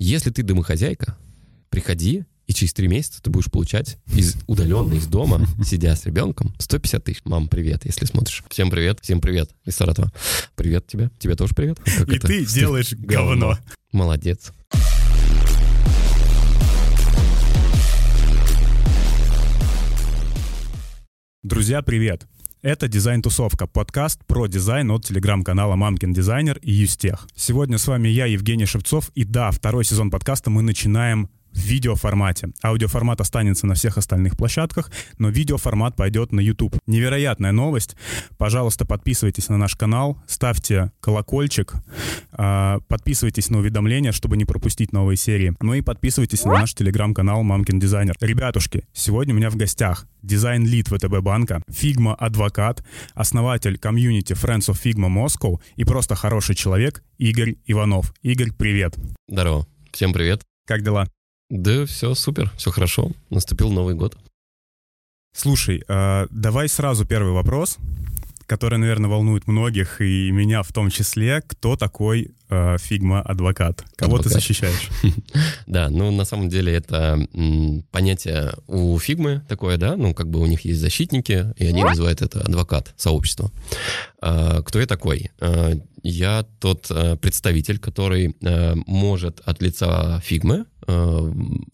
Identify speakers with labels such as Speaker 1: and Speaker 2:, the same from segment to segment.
Speaker 1: Если ты домохозяйка, приходи, и через три месяца ты будешь получать из удаленно из дома, сидя с ребенком, 150 тысяч. Мам, привет, если смотришь. Всем привет, всем привет из Саратова. Привет тебе, тебе тоже привет.
Speaker 2: Как и это? ты делаешь говно.
Speaker 1: Молодец.
Speaker 2: Друзья, привет! Это «Дизайн-тусовка» — подкаст про дизайн от телеграм-канала «Мамкин Дизайнер» и «Юстех». Сегодня с вами я, Евгений Шевцов, и да, второй сезон подкаста мы начинаем в видеоформате. Аудиоформат останется на всех остальных площадках, но видеоформат пойдет на YouTube. Невероятная новость. Пожалуйста, подписывайтесь на наш канал, ставьте колокольчик, а, подписывайтесь на уведомления, чтобы не пропустить новые серии. Ну и подписывайтесь на наш телеграм-канал Мамкин Дизайнер. Ребятушки, сегодня у меня в гостях дизайн-лид ВТБ банка, Figma адвокат, основатель комьюнити Friends of Figma Moscow и просто хороший человек Игорь Иванов. Игорь, привет.
Speaker 1: Здорово. Всем привет.
Speaker 2: Как дела?
Speaker 1: Да, все супер, все хорошо. Наступил Новый год.
Speaker 2: Слушай, э, давай сразу первый вопрос, который, наверное, волнует многих, и меня в том числе. Кто такой э, Фигма-адвокат? Кого адвокат. ты защищаешь?
Speaker 1: Да, ну, на самом деле это понятие у Фигмы такое, да, ну, как бы у них есть защитники, и они называют это адвокат, сообщество. А, кто я такой? А, я тот представитель, который может от лица Фигмы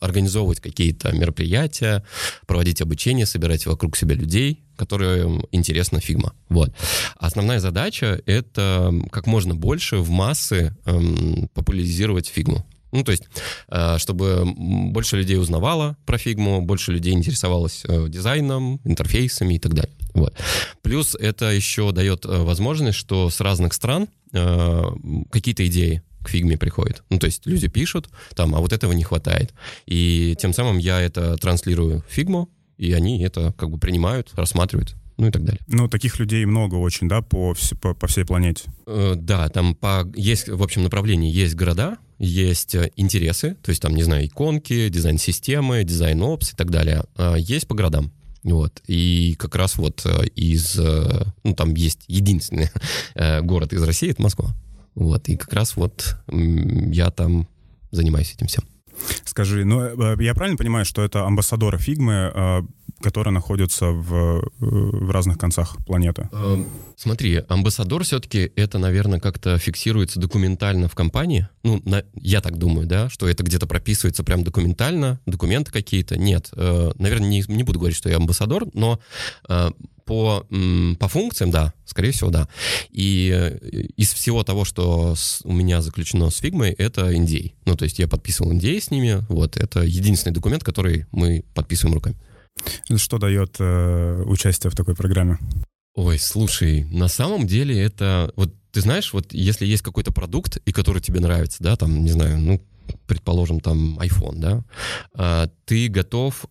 Speaker 1: организовывать какие-то мероприятия, проводить обучение, собирать вокруг себя людей, которым интересна Figma. Вот. Основная задача — это как можно больше в массы эм, популяризировать фигму. Ну, то есть, э, чтобы больше людей узнавало про фигму, больше людей интересовалось э, дизайном, интерфейсами и так далее. Вот. Плюс это еще дает возможность, что с разных стран какие-то идеи к фигме приходит. Ну, то есть люди пишут, там, а вот этого не хватает. И тем самым я это транслирую в фигму, и они это как бы принимают, рассматривают ну и так далее.
Speaker 2: Ну, таких людей много очень, да, по, по, по всей планете?
Speaker 1: Э, да, там по, есть, в общем, направлении есть города, есть э, интересы, то есть там, не знаю, иконки, дизайн-системы, DesignOps и так далее. А есть по городам. Вот. И как раз вот э, из... Э, ну, там есть единственный город из России, это Москва. Вот, и как раз вот я там занимаюсь этим всем.
Speaker 2: Скажи, ну э, я правильно понимаю, что это амбассадоры фигмы, э, которые находятся в, э, в разных концах планеты?
Speaker 1: Смотри, амбассадор все-таки это, наверное, как-то фиксируется документально в компании. Ну, на, я так думаю, да, что это где-то прописывается прям документально, документы какие-то. Нет, наверное, не, не буду говорить, что я амбассадор, но по, по функциям, да, скорее всего, да. И э, из всего того, что с, у меня заключено с фигмой, это NDA. Ну, то есть я подписывал NDA с ними, вот, это единственный документ, который мы подписываем руками.
Speaker 2: Что дает э, участие в такой программе?
Speaker 1: Ой, слушай, на самом деле это... Вот ты знаешь, вот если есть какой-то продукт, и который тебе нравится, да, там, не знаю, ну, предположим, там iPhone, да, а, ты готов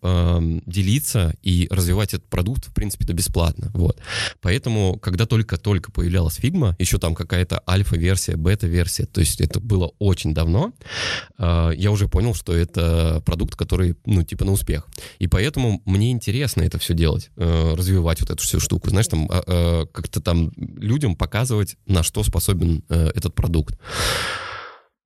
Speaker 1: делиться и развивать этот продукт, в принципе, это бесплатно, вот. Поэтому, когда только-только появлялась Figma, еще там какая-то альфа-версия, бета-версия, то есть это было очень давно, а, я уже понял, что это продукт, который, ну, типа на успех. И поэтому мне интересно это все делать, э, развивать вот эту всю штуку, знаешь, там а, как-то там людям показывать, на что способен э, этот продукт.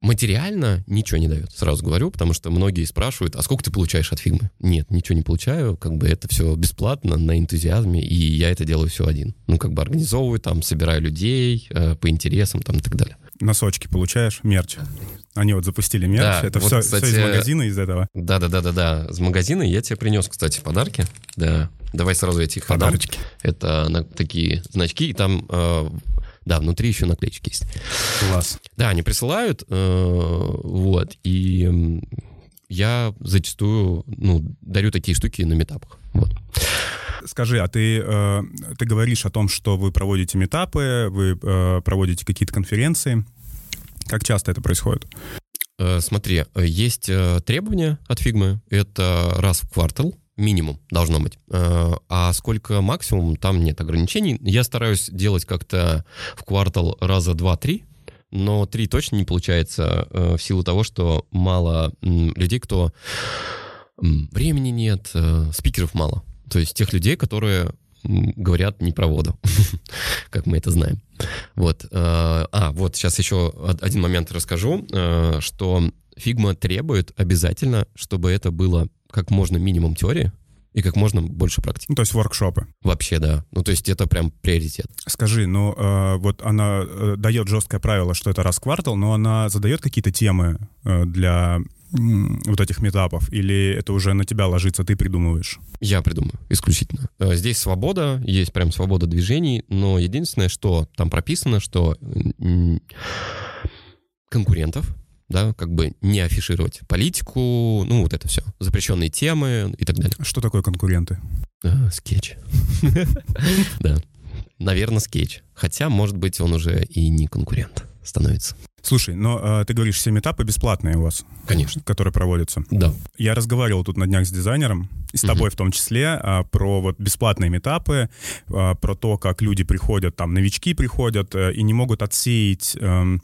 Speaker 1: Материально ничего не дает, сразу говорю, потому что многие спрашивают, а сколько ты получаешь от фигмы? Нет, ничего не получаю, как бы это все бесплатно, на энтузиазме, и я это делаю все один. Ну, как бы организовываю там, собираю людей э, по интересам там и так далее.
Speaker 2: Носочки получаешь, мерч. Они вот запустили мерч, да, это вот, все, кстати, все из магазина из этого?
Speaker 1: Да-да-да-да-да, с магазина я тебе принес, кстати, подарки, да. Давай сразу эти
Speaker 2: Подарочки.
Speaker 1: Отдам. Это на, такие значки, и там э, да, внутри еще наклеечки есть.
Speaker 2: Класс.
Speaker 1: Да, они присылают, э, вот, и я зачастую, ну, дарю такие штуки на метапах, вот.
Speaker 2: Скажи, а ты, э, ты говоришь о том, что вы проводите метапы, вы э, проводите какие-то конференции. Как часто это происходит?
Speaker 1: Э, смотри, есть требования от фигмы. Это раз в квартал минимум должно быть. Э, а сколько максимум, там нет ограничений. Я стараюсь делать как-то в квартал раза два-три, но три точно не получается э, в силу того, что мало людей, кто... Времени нет, э, спикеров мало. То есть тех людей, которые говорят не про воду, как мы это знаем. Вот. А, вот, сейчас еще один момент расскажу, что Figma требует обязательно, чтобы это было как можно минимум теории, и как можно больше практики.
Speaker 2: Ну, то есть воркшопы.
Speaker 1: Вообще, да. Ну, то есть это прям приоритет.
Speaker 2: Скажи, ну, э, вот она э, дает жесткое правило, что это раз в квартал, но она задает какие-то темы э, для вот этих метапов, или это уже на тебя ложится, ты придумываешь?
Speaker 1: Я придумаю, исключительно. Э, Здесь свобода, есть прям свобода движений, но единственное, что там прописано, что конкурентов, да, как бы не афишировать политику, ну, вот это все, запрещенные темы и так далее.
Speaker 2: Что такое конкуренты?
Speaker 1: А, скетч. Да. Наверное, скетч. Хотя, может быть, он уже и не конкурент становится.
Speaker 2: Слушай, но э, ты говоришь, все митапы бесплатные у вас,
Speaker 1: Конечно.
Speaker 2: которые проводятся.
Speaker 1: Да.
Speaker 2: Я разговаривал тут на днях с дизайнером, и с тобой в том числе, а, про вот бесплатные митапы, а, про то, как люди приходят, там, новички приходят э, и не могут отсеять, эм,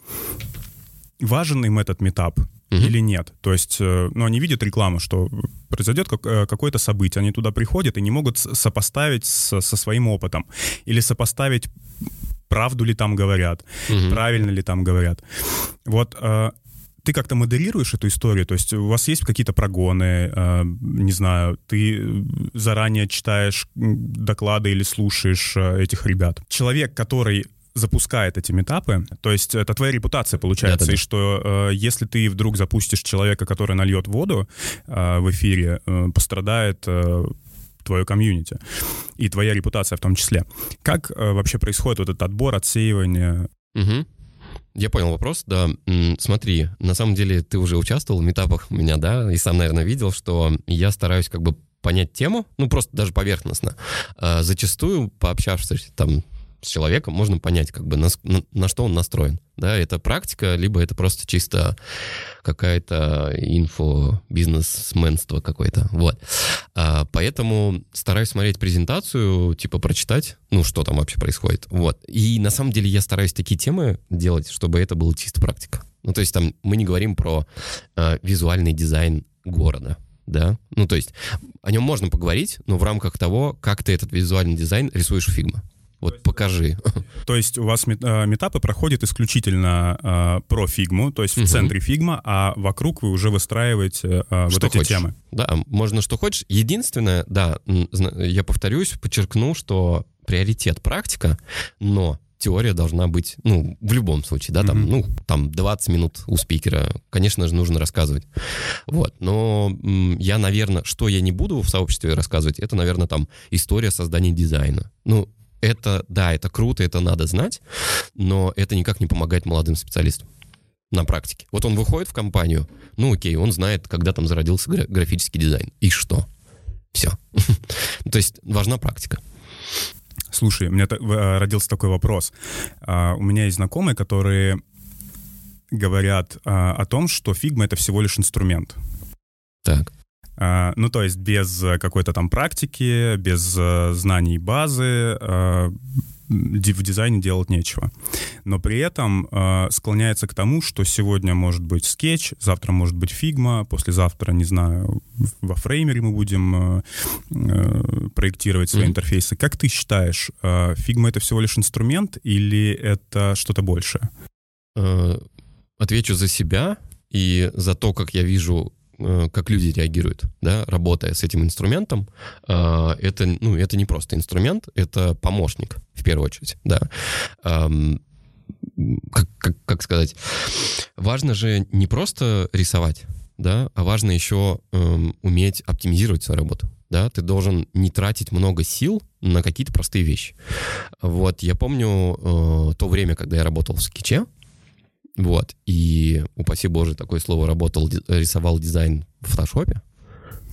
Speaker 2: важен им этот митап
Speaker 1: Мгм.
Speaker 2: или нет. То есть, э, ну, они видят рекламу, что произойдет как- э, какое-то событие, они туда приходят и не могут сопоставить со, со своим опытом или сопоставить правду ли там говорят,
Speaker 1: Мгм.
Speaker 2: правильно ли там говорят. Вот э, ты как-то модерируешь эту историю, то есть у вас есть какие-то прогоны, э, не знаю, ты заранее читаешь доклады или слушаешь э, этих ребят. Человек, который запускает эти метапы, то есть это твоя репутация получается,
Speaker 1: Да-да-да.
Speaker 2: и что э, если ты вдруг запустишь человека, который нальет воду э, в эфире, э, пострадает э, твое комьюнити и твоя репутация в том числе. Как э, вообще происходит вот этот отбор, отсеивание?
Speaker 1: Мгм. Я понял вопрос, да. Смотри, на самом деле ты уже участвовал в метапах у меня, да, и сам, наверное, видел, что я стараюсь как бы понять тему, ну, просто даже поверхностно. А Зачастую, пообщавшись там с человеком, можно понять, как бы, на, на- на что он настроен. Да, это практика, либо это просто чисто какая-то инфо-бизнесменство какое-то. Вот. А, поэтому стараюсь смотреть презентацию, типа прочитать, ну, что там вообще происходит. Вот. И на самом деле я стараюсь такие темы делать, чтобы это было чисто практика. Ну, то есть там мы не говорим про а, визуальный дизайн города, да? Ну, то есть о нем можно поговорить, но в рамках того, как ты этот визуальный дизайн рисуешь в Figma. Вот покажи.
Speaker 2: То есть у вас э, митапы проходят исключительно э, про фигму, то есть в
Speaker 1: Мгм.
Speaker 2: центре Figma, а вокруг вы уже выстраиваете э, вот
Speaker 1: Что
Speaker 2: эти
Speaker 1: хочешь.
Speaker 2: темы.
Speaker 1: Да, можно что хочешь. Единственное, да, я повторюсь, подчеркну, что приоритет практика, но теория должна быть, ну, в любом случае, да, там,
Speaker 2: Мгм.
Speaker 1: ну, там 20 минут у спикера, конечно же, нужно рассказывать. Вот, но я, наверное, что я не буду в сообществе рассказывать, это, наверное, там история создания дизайна. Ну, это, да, это круто, это надо знать, но это никак не помогает молодым специалистам на практике. Вот он выходит в компанию, ну окей, он знает, когда там зародился гра- графический дизайн. И что? Все. То есть важна практика.
Speaker 2: Слушай, у меня э, родился такой вопрос. А, У меня есть знакомые, которые говорят а, о том, что Figma — это всего лишь инструмент.
Speaker 1: Так.
Speaker 2: А, Ну, то есть без э, какой-то там практики, без э, знаний базы ди- в дизайне делать нечего. Но при этом э, склоняется к тому, что сегодня может быть скетч, завтра может быть Figma, послезавтра, не знаю, во Framer е мы будем э, э, проектировать свои
Speaker 1: Мгм.
Speaker 2: интерфейсы. Как ты считаешь, э, Figma — это всего лишь инструмент или это что-то большее?
Speaker 1: Отвечу за себя и за то, как я вижу, как люди реагируют, да, работая с этим инструментом. Э, Это, ну, это не просто инструмент, это помощник, в первую очередь, да. Эм, Как, как, как сказать? Важно же не просто рисовать, да, а важно еще эм, уметь оптимизировать свою работу. Да, ты должен не тратить много сил на какие-то простые вещи. Вот, я помню э, то время, когда я работал в скетче, вот, и, упаси боже, такое слово работал, рисовал дизайн в фотошопе,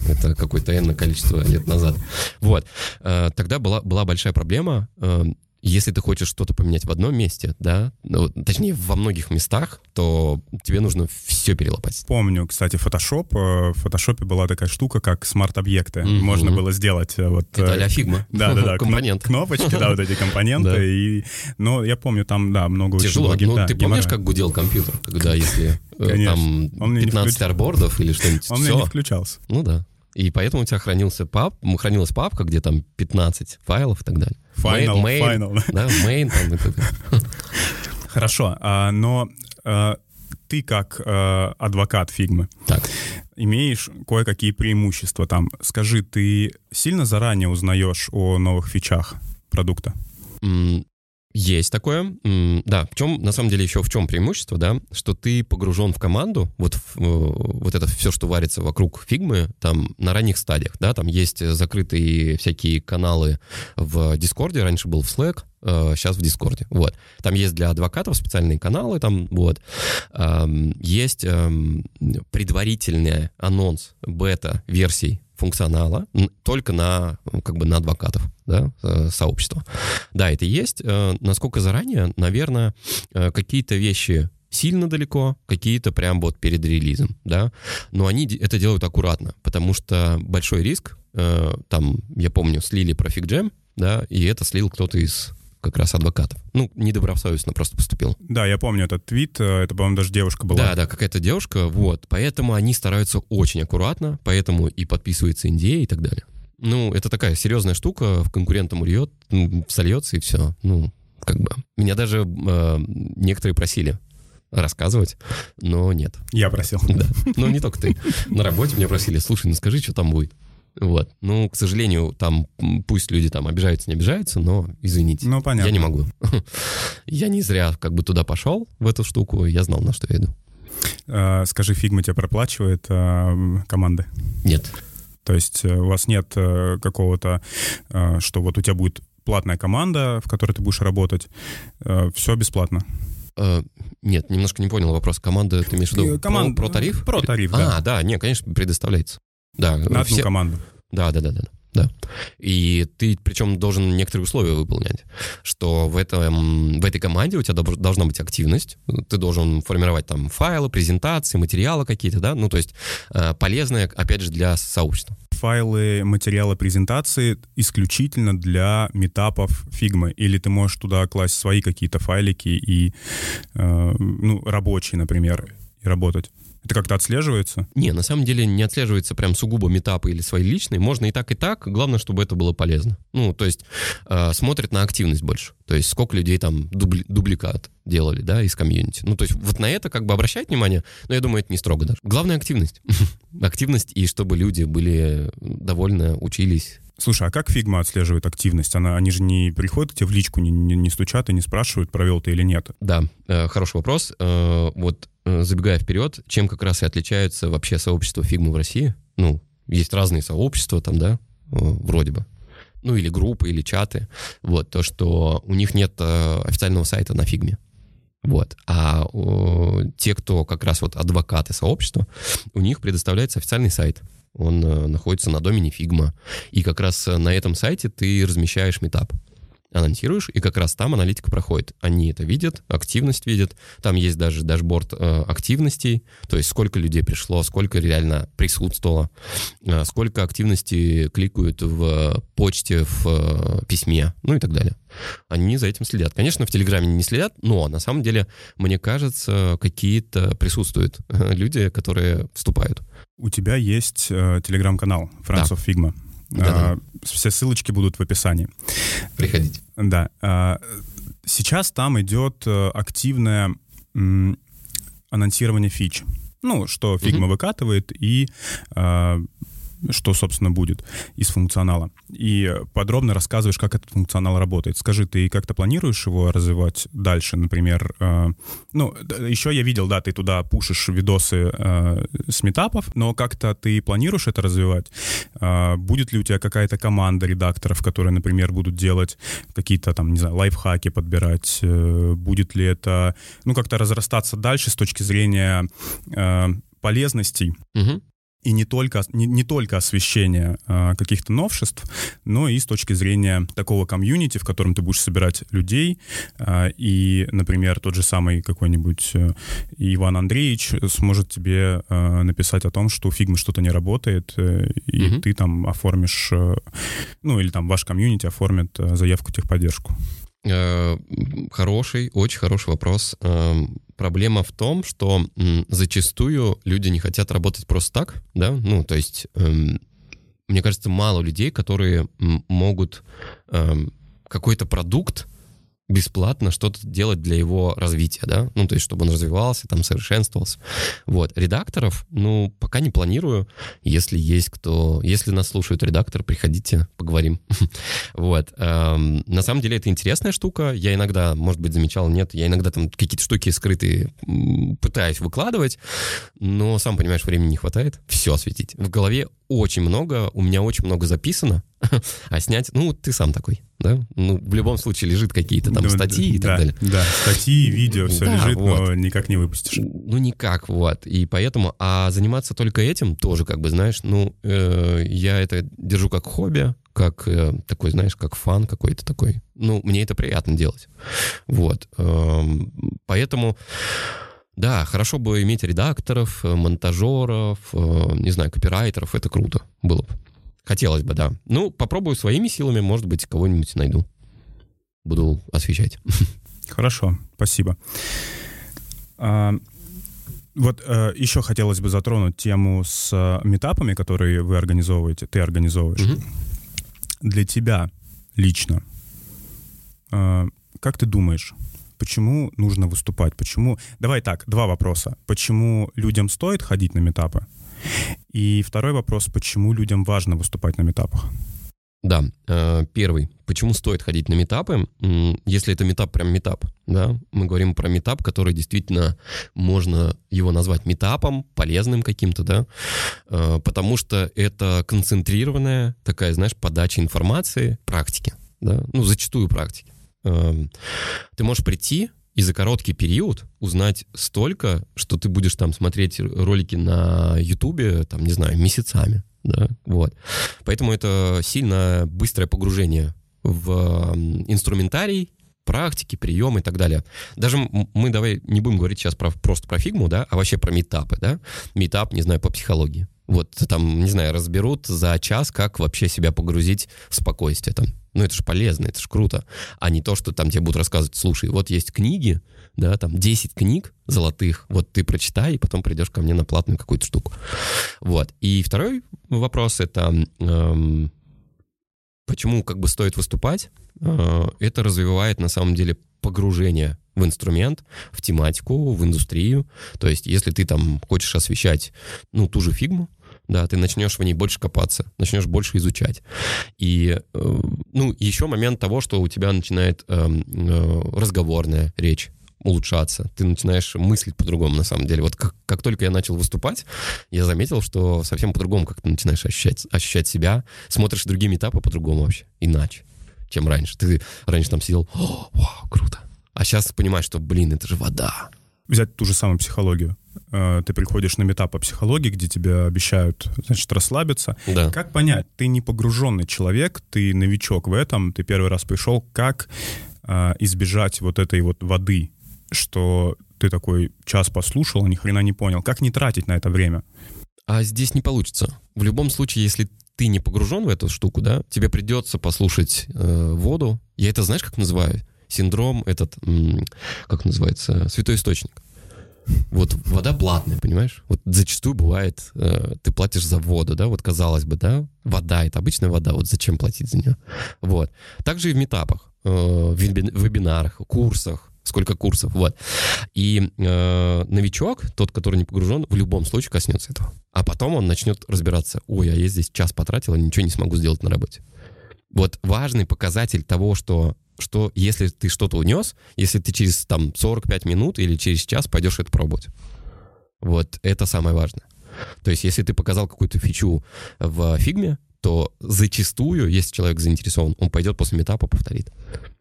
Speaker 1: это какое-то энное количество лет назад. Вот, э, тогда была, была большая проблема, э, если ты хочешь что-то поменять в одном месте, да, ну, точнее, во многих местах, то тебе нужно все перелопатить.
Speaker 2: Помню, кстати, Photoshop. э, В фотошопе была такая штука, как смарт-объекты.
Speaker 1: Мгм.
Speaker 2: Можно было сделать э, вот...
Speaker 1: Это а-ля Figma.
Speaker 2: Да, да, да.
Speaker 1: Компонент.
Speaker 2: Кнопочки, да, вот эти компоненты. И, но я помню, там, да, много
Speaker 1: Тяжело. Ну, ты помнишь, как гудел компьютер, когда если там
Speaker 2: Он мне не
Speaker 1: 15
Speaker 2: включал.
Speaker 1: артбордов или что-нибудь,
Speaker 2: Он не включался.
Speaker 1: Ну да. И поэтому у тебя хранился пап, хранилась папка, где там 15 файлов и так далее.
Speaker 2: Final,
Speaker 1: Main-
Speaker 2: final.
Speaker 1: Да, main там и так далее.
Speaker 2: Хорошо, а, но а, ты как э, адвокат фигмы
Speaker 1: Так.
Speaker 2: имеешь кое-какие преимущества там. Скажи, ты сильно заранее узнаешь о новых фичах продукта?
Speaker 1: Есть такое. Да, в чем, на самом деле, еще в чем преимущество, да, что ты погружен в команду, вот, в, э, вот это все, что варится вокруг фигмы, там, на ранних стадиях, да, там есть закрытые всякие каналы в Дискорде, раньше был в Slack, э, сейчас в Дискорде, вот. Там есть для адвокатов специальные каналы, там, вот. Есть ам, предварительный анонс бета-версий функционала только на, как бы, на адвокатов, да, э, сообщества. Да, это есть. Э, Насколько заранее, наверное, э, какие-то вещи сильно далеко, какие-то прям вот перед релизом, да. Но они это делают аккуратно, потому что большой риск, там, я помню, слили про FigJam, да, и это слил кто-то из как раз адвокатов. Ну, недобросовестно просто поступил.
Speaker 2: Да, я помню этот твит, э, это, по-моему, даже девушка была.
Speaker 1: Да, да, какая-то девушка, вот. Поэтому они стараются очень аккуратно, поэтому и подписывается NDA и так далее. Ну, это такая серьезная штука, в конкурентам ульет, сольется и все. Ну, как бы. Меня даже э, некоторые просили рассказывать, но нет.
Speaker 2: Я просил.
Speaker 1: Да. Но не только ты. На работе меня просили, слушай, ну скажи, что там будет. Вот. Ну, к сожалению, там пусть люди там обижаются, не обижаются, но извините.
Speaker 2: Ну, понятно.
Speaker 1: Я не могу. Я не зря как бы туда пошел, в эту штуку, я знал, на что я иду.
Speaker 2: Э, Скажи, фигма тебя проплачивает э, команды?
Speaker 1: Нет.
Speaker 2: То есть э, у вас нет э, какого-то, э, что вот у тебя будет платная команда, в которой ты будешь работать, все бесплатно.
Speaker 1: Нет, немножко не понял вопрос. Команда, ты имеешь в виду
Speaker 2: команд-
Speaker 1: про, про тариф?
Speaker 2: про тариф, да.
Speaker 1: А, да, не, конечно, предоставляется. Да,
Speaker 2: На одну
Speaker 1: все-
Speaker 2: команду.
Speaker 1: Да, да, да, да. Да. И ты причем должен некоторые условия выполнять, что в, этом, в этой команде у тебя должна быть активность, ты должен формировать там файлы, презентации, материалы какие-то, да, ну то есть э, полезные, опять же, для сообщества.
Speaker 2: Файлы, материалы презентации исключительно для метапов фигмы? Или ты можешь туда класть свои какие-то файлики и, э, ну, рабочие, например, и работать? Это как-то отслеживается?
Speaker 1: Не, на самом деле не отслеживается прям сугубо митапы или свои личные. Можно и так, и так. Главное, чтобы это было полезно. Ну, то есть э, смотрят на активность больше. То есть сколько людей там дубли- дубликат делали, да, из комьюнити. Ну, то есть вот на это как бы обращать внимание, но я думаю, это не строго даже. Главное активность. активность, и чтобы люди были довольны, учились.
Speaker 2: Слушай, а как фигма отслеживает активность? Она, они же не приходят к тебе в личку, не, не- не стучат и не спрашивают, провел ты или нет.
Speaker 1: Да, э, хороший вопрос. Э, вот э, забегая вперед, чем как раз и отличаются вообще сообщества фигмы в России? Ну, есть разные сообщества там, да, э, вроде бы. Ну, или группы, или чаты. Вот, то, что у них нет э, официального сайта на фигме. Вот. А э, те, кто как раз вот адвокаты сообщества, у них предоставляется официальный сайт. Он э, находится на домене Figma. И как раз э, на этом сайте ты размещаешь метап анонсируешь, и как раз там аналитика проходит. Они это видят, активность видят. Там есть даже дашборд э, активностей, то есть сколько людей пришло, сколько реально присутствовало, э, сколько активности кликают в почте, в э, письме, ну и так далее. Они за этим следят. Конечно, в Телеграме не следят, но на самом деле, мне кажется, какие-то присутствуют э, люди, которые вступают.
Speaker 2: У тебя есть э, телеграм-канал Friends
Speaker 1: Да.
Speaker 2: Figma.
Speaker 1: Да-да.
Speaker 2: А, все ссылочки будут в описании.
Speaker 1: Приходите.
Speaker 2: Да. а, Сейчас там идет э, активное анонсирование фич. Ну, что Figma выкатывает и а, что, собственно, будет из функционала. И подробно рассказываешь, как этот функционал работает. Скажи, ты как-то планируешь его развивать дальше, например? э, ну, еще я видел, да, ты туда пушишь видосы э, с метапов, но как-то ты планируешь это развивать? А, будет ли у тебя какая-то команда редакторов, которые, например, будут делать какие-то там, не знаю, лайфхаки подбирать? Э, будет ли это, ну, как-то разрастаться дальше с точки зрения э, полезностей
Speaker 1: Мгм.
Speaker 2: И не только, не, не только освещение а, каких-то новшеств, но и с точки зрения такого комьюнити, в котором ты будешь собирать людей, а, и, например, тот же самый какой-нибудь э, Иван Андреевич сможет тебе э, написать о том, что у Фигмы что-то не работает, э, и
Speaker 1: Мгм.
Speaker 2: ты там оформишь, э, ну или там ваш комьюнити оформит заявку техподдержку.
Speaker 1: Хороший, очень хороший вопрос. Проблема в том, что зачастую люди не хотят работать просто так, да, ну, то есть, эм, мне кажется, мало людей, которые могут эм, какой-то продукт бесплатно что-то делать для его развития, да, ну, то есть, чтобы он развивался, там, совершенствовался. Вот, редакторов, ну, пока не планирую, если есть кто, если нас слушают редактор, приходите, поговорим. Вот, эм, на самом деле это интересная штука, я иногда, может быть, замечал, нет, я иногда там какие-то штуки скрытые пытаюсь выкладывать, но, сам понимаешь, времени не хватает все осветить. В голове очень много, у меня очень много записано, а снять, ну, ты сам такой, да? Ну, в любом случае лежит какие-то там ну, статьи и
Speaker 2: так
Speaker 1: далее.
Speaker 2: Да, статьи, видео, все да, лежит, вот. но никак не выпустишь.
Speaker 1: Ну, никак, вот. И поэтому, а заниматься только этим тоже, как бы, знаешь, ну, э, я это держу как хобби, как э, такой, знаешь, как фан какой-то такой. Ну, мне это приятно делать. Вот. Э, поэтому... Да, хорошо бы иметь редакторов, э, монтажеров, э, не знаю, копирайтеров, это круто было бы. Хотелось бы, да. Ну, попробую своими силами, может быть, кого-нибудь найду. Буду освещать.
Speaker 2: Хорошо, спасибо. А, вот э, еще хотелось бы затронуть тему с а, метапами, которые вы организовываете, ты организовываешь. Угу. Для тебя лично, а, как ты думаешь, почему нужно выступать? Почему? Давай так, два вопроса. Почему людям стоит ходить на метапы? И второй вопрос, почему людям важно выступать на метапах?
Speaker 1: Да, э, первый. Почему стоит ходить на метапы? Если это метап, прям метап, да, мы говорим про метап, который действительно можно его назвать метапом, полезным каким-то, да, э, потому что это концентрированная такая, знаешь, подача информации, практики, да, ну, зачастую практики. Эм, ты можешь прийти, и за короткий период узнать столько, что ты будешь там смотреть ролики на Ютубе, там, не знаю, месяцами, да, вот. Поэтому это сильно быстрое погружение в инструментарий, практики, приемы и так далее. Даже мы давай не будем говорить сейчас про, просто про фигму, да, а вообще про метапы, да. Метап, не знаю, по психологии. Вот там, не знаю, разберут за час, как вообще себя погрузить в спокойствие там. Ну, это же полезно, это же круто. А не то, что там тебе будут рассказывать, слушай, вот есть книги, да, там 10 книг золотых, вот ты прочитай, и потом придешь ко мне на платную какую-то штуку. Вот. И второй вопрос — это эм, почему как бы стоит выступать? Э, это развивает на самом деле погружение в инструмент, в тематику, в индустрию. То есть, если ты там хочешь освещать, ну, ту же фигму, да, ты начнешь в ней больше копаться, начнешь больше изучать. И, э, ну, еще момент того, что у тебя начинает э, э, разговорная речь улучшаться, ты начинаешь мыслить по-другому, на самом деле. Вот как, как только я начал выступать, я заметил, что совсем по-другому как ты начинаешь ощущать, ощущать себя, смотришь другие этапы по-другому вообще, иначе, чем раньше. Ты раньше там сидел, О, вау, круто. А сейчас понимаешь, что, блин, это же вода.
Speaker 2: Взять ту же самую психологию. Э, ты приходишь на метап по психологии, где тебя обещают, значит, расслабиться. Да. Как понять, ты не погруженный человек, ты новичок в этом, ты первый раз пришел, как э, избежать вот этой вот воды, что ты такой час послушал, ни хрена не понял. Как не тратить на это время?
Speaker 1: А здесь не получится. В любом случае, если ты не погружен в эту штуку, да, тебе придется послушать э, воду. Я это знаешь, как называю? Синдром этот, как называется, святой источник. Вот вода платная, понимаешь? Вот зачастую бывает, э, ты платишь за воду, да, вот казалось бы, да, вода, это обычная вода, вот зачем платить за нее? Вот. Также и в метапах, э, в вебинарах, курсах, сколько курсов, вот. И э, новичок, тот, который не погружен, в любом случае коснется этого. А потом он начнет разбираться, ой, а я здесь час потратил, а ничего не смогу сделать на работе. Вот важный показатель того, что что если ты что-то унес, если ты через там 45 минут или через час пойдешь это пробовать. Вот это самое важное. То есть если ты показал какую-то фичу в фигме, то зачастую, если человек заинтересован, он пойдет после метапа, повторит,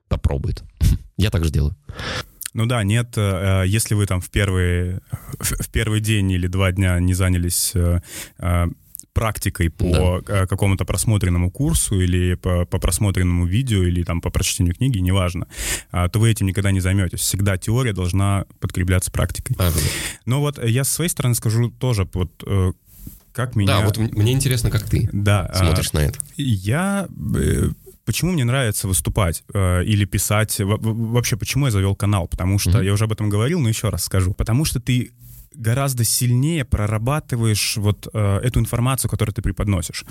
Speaker 1: попробует. Я так же делаю.
Speaker 2: Ну да, нет, э, если вы там в первый, в первый день или два дня не занялись э, э, практикой по да. какому-то просмотренному курсу или по, по просмотренному видео или там по прочтению книги, неважно, а, то вы этим никогда не займетесь. Всегда теория должна подкрепляться практикой. Ага. Но вот я с своей стороны скажу тоже, вот э, как меня...
Speaker 1: Да, вот мне интересно, как ты да, а, смотришь а, на это.
Speaker 2: Я э, почему мне нравится выступать э, или писать, вообще почему я завел канал, потому что mm-hmm. я уже об этом говорил, но еще раз скажу, потому что ты гораздо сильнее прорабатываешь вот э, эту информацию, которую ты преподносишь.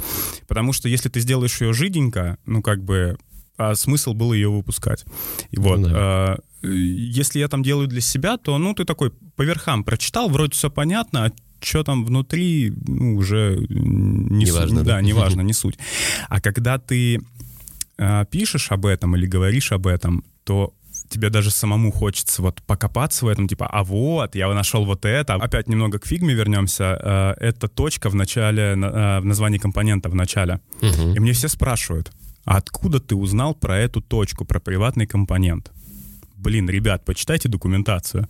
Speaker 2: Потому что если ты сделаешь ее жиденько, ну как бы а смысл был ее выпускать. И вот.
Speaker 1: Ну да.
Speaker 2: а, если я там делаю для себя, то, ну, ты такой по верхам прочитал, вроде все понятно, а что там внутри, ну, уже не суть.
Speaker 1: да?
Speaker 2: Да, неважно, не суть. А когда ты а, пишешь об этом или говоришь об этом, то тебе даже самому хочется вот покопаться в этом, типа, а вот, я нашел вот это. Опять немного к фигме вернемся. Э, Это точка в начале, на- э, в названии компонента в начале.
Speaker 1: Мгм.
Speaker 2: И мне все спрашивают, а откуда ты узнал про эту точку, про приватный компонент? Блин, ребят, почитайте документацию.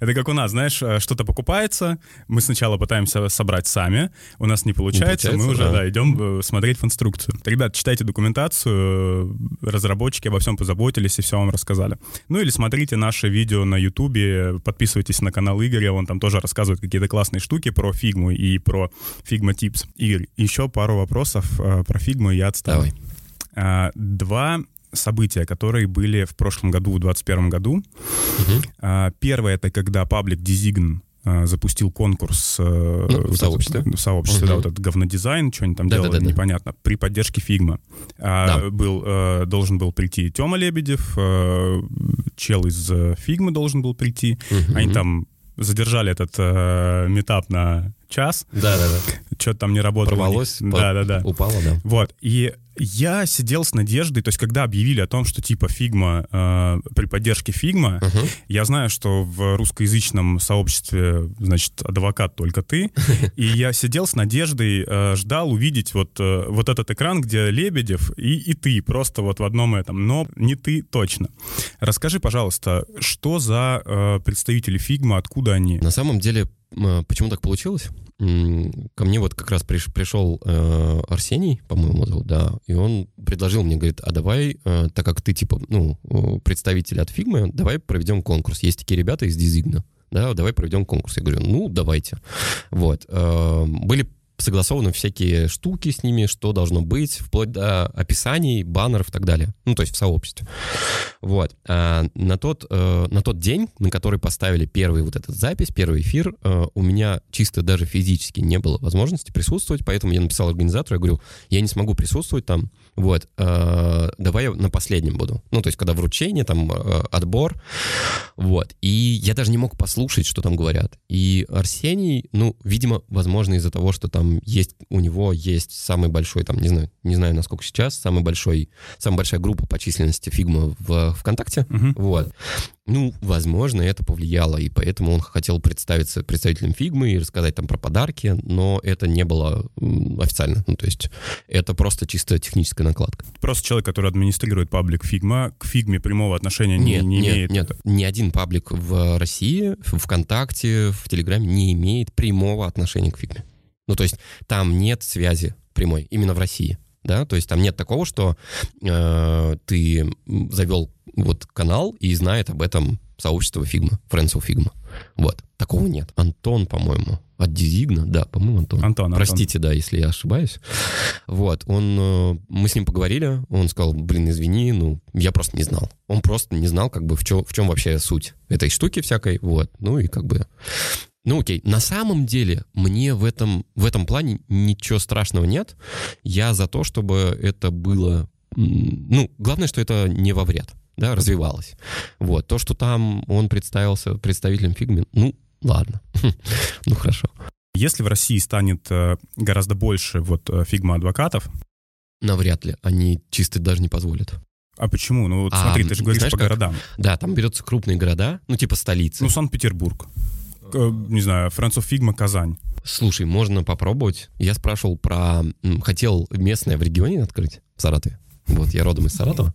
Speaker 2: Это как у нас, знаешь, э, что-то покупается, мы сначала пытаемся собрать сами, у нас не получается, мы
Speaker 1: получается,
Speaker 2: уже
Speaker 1: да.
Speaker 2: да, идем э, смотреть в инструкцию. Ребят, читайте документацию, э, разработчики обо всем позаботились и все вам рассказали. Ну или смотрите наше видео на Ютубе, подписывайтесь на канал Игоря, он там тоже рассказывает какие-то классные штуки про фигму и про Figma Tips. Игорь, еще пару вопросов про фигму я отстану.
Speaker 1: Давай.
Speaker 2: А, Два события, которые были в прошлом году, в 2021 году. А, Первое — это когда паблик Design а, запустил конкурс э,
Speaker 1: Ну, в сообществе.
Speaker 2: в сообществе, да,
Speaker 1: Мгм.
Speaker 2: вот этот говнодизайн, что они там делали,
Speaker 1: Да-да-да-да.
Speaker 2: непонятно, при поддержке Figma. А,
Speaker 1: Да.
Speaker 2: был, э, должен был прийти Тёма Лебедев, э, чел из Figma должен был прийти.
Speaker 1: Мгм.
Speaker 2: Они там задержали этот э, метап на час,
Speaker 1: Да-да-да.
Speaker 2: что-то там не работало.
Speaker 1: Порвалось, по-
Speaker 2: Да-да-да.
Speaker 1: упало, да.
Speaker 2: Вот, и я сидел с надеждой, то есть когда объявили о том, что типа Figma, э, при поддержке Figma,
Speaker 1: Мгм.
Speaker 2: я знаю, что в русскоязычном сообществе, значит, адвокат только ты, и я сидел с надеждой, э, ждал увидеть вот, э, вот этот экран, где Лебедев и, и ты, просто вот в одном этом, но не ты точно. Расскажи, пожалуйста, что за э, представители Figma, откуда они?
Speaker 1: На самом деле, м, почему так получилось? Ко мне вот как раз приш- пришел э, Арсений, по-моему, зовут, да, и он предложил мне, говорит, а давай, э, так как ты, типа, ну, э, представитель от фигмы, давай проведем конкурс. Есть такие ребята из Дизигна, да, давай проведем конкурс. Я говорю, ну, давайте. Вот. Э, Были согласованы всякие штуки с ними, что должно быть, вплоть до описаний, баннеров и так далее. Ну, то есть в сообществе. Вот. А на, тот, э, на тот день, на который поставили первый вот этот запись, первый эфир, э, у меня чисто даже физически не было возможности присутствовать, поэтому я написал организатору, я говорю, я не смогу присутствовать там, вот, э, давай я на последнем буду. Ну, то есть, когда вручение, там, э, отбор, вот. И я даже не мог послушать, что там говорят. И Арсений, ну, видимо, возможно, из-за того, что там есть, у него есть самый большой, там, не знаю, не знаю, насколько сейчас, самый большой, самая большая группа по численности фигма в ВКонтакте,
Speaker 2: Мгм.
Speaker 1: вот. Ну, возможно, это повлияло, и поэтому он хотел представиться представителем фигмы и рассказать там про подарки, но это не было официально. Ну, то есть это просто чисто техническая накладка.
Speaker 2: Просто человек, который администрирует паблик Figma, к Figma прямого отношения не,
Speaker 1: Нет,
Speaker 2: не
Speaker 1: нет,
Speaker 2: имеет.
Speaker 1: нет, ни один паблик в России, в ВКонтакте, в Телеграме не имеет прямого отношения к фигме. Ну, то есть там нет связи прямой, именно в России. Да, то есть там нет такого, что э, ты завел вот канал и знает об этом сообщество Фигма, Friends of Figma. Вот, такого нет. Антон, по-моему, от Дизигна, да, по-моему, Антон.
Speaker 2: Антон, Антон.
Speaker 1: Простите, да, если я ошибаюсь. Вот, он, э, мы с ним поговорили, он сказал, блин, извини, ну, я просто не знал. Он просто не знал, как бы, в чем, в чем вообще суть этой штуки всякой, вот, ну и как бы... Ну окей, на самом деле мне в этом, в этом плане ничего страшного нет. Я за то, чтобы это было... Ну, главное, что это не во вред, да, развивалось. Вот, то, что там он представился представителем фигми, ну, ладно, ну хорошо.
Speaker 2: Если в России станет э, гораздо больше вот э, Figma адвокатов,
Speaker 1: Навряд ли, они чисто даже не позволят.
Speaker 2: а почему? Ну вот
Speaker 1: А,
Speaker 2: смотри, ты же говоришь
Speaker 1: знаешь,
Speaker 2: по
Speaker 1: как?
Speaker 2: городам.
Speaker 1: Да, там берутся крупные города, ну, типа столицы.
Speaker 2: Ну, Санкт-Петербург. Э, Не знаю, Friends of Figma, Казань.
Speaker 1: Слушай, можно попробовать. Я спрашивал про... Хотел местное в регионе открыть, в Саратове. Вот, я родом из Саратова.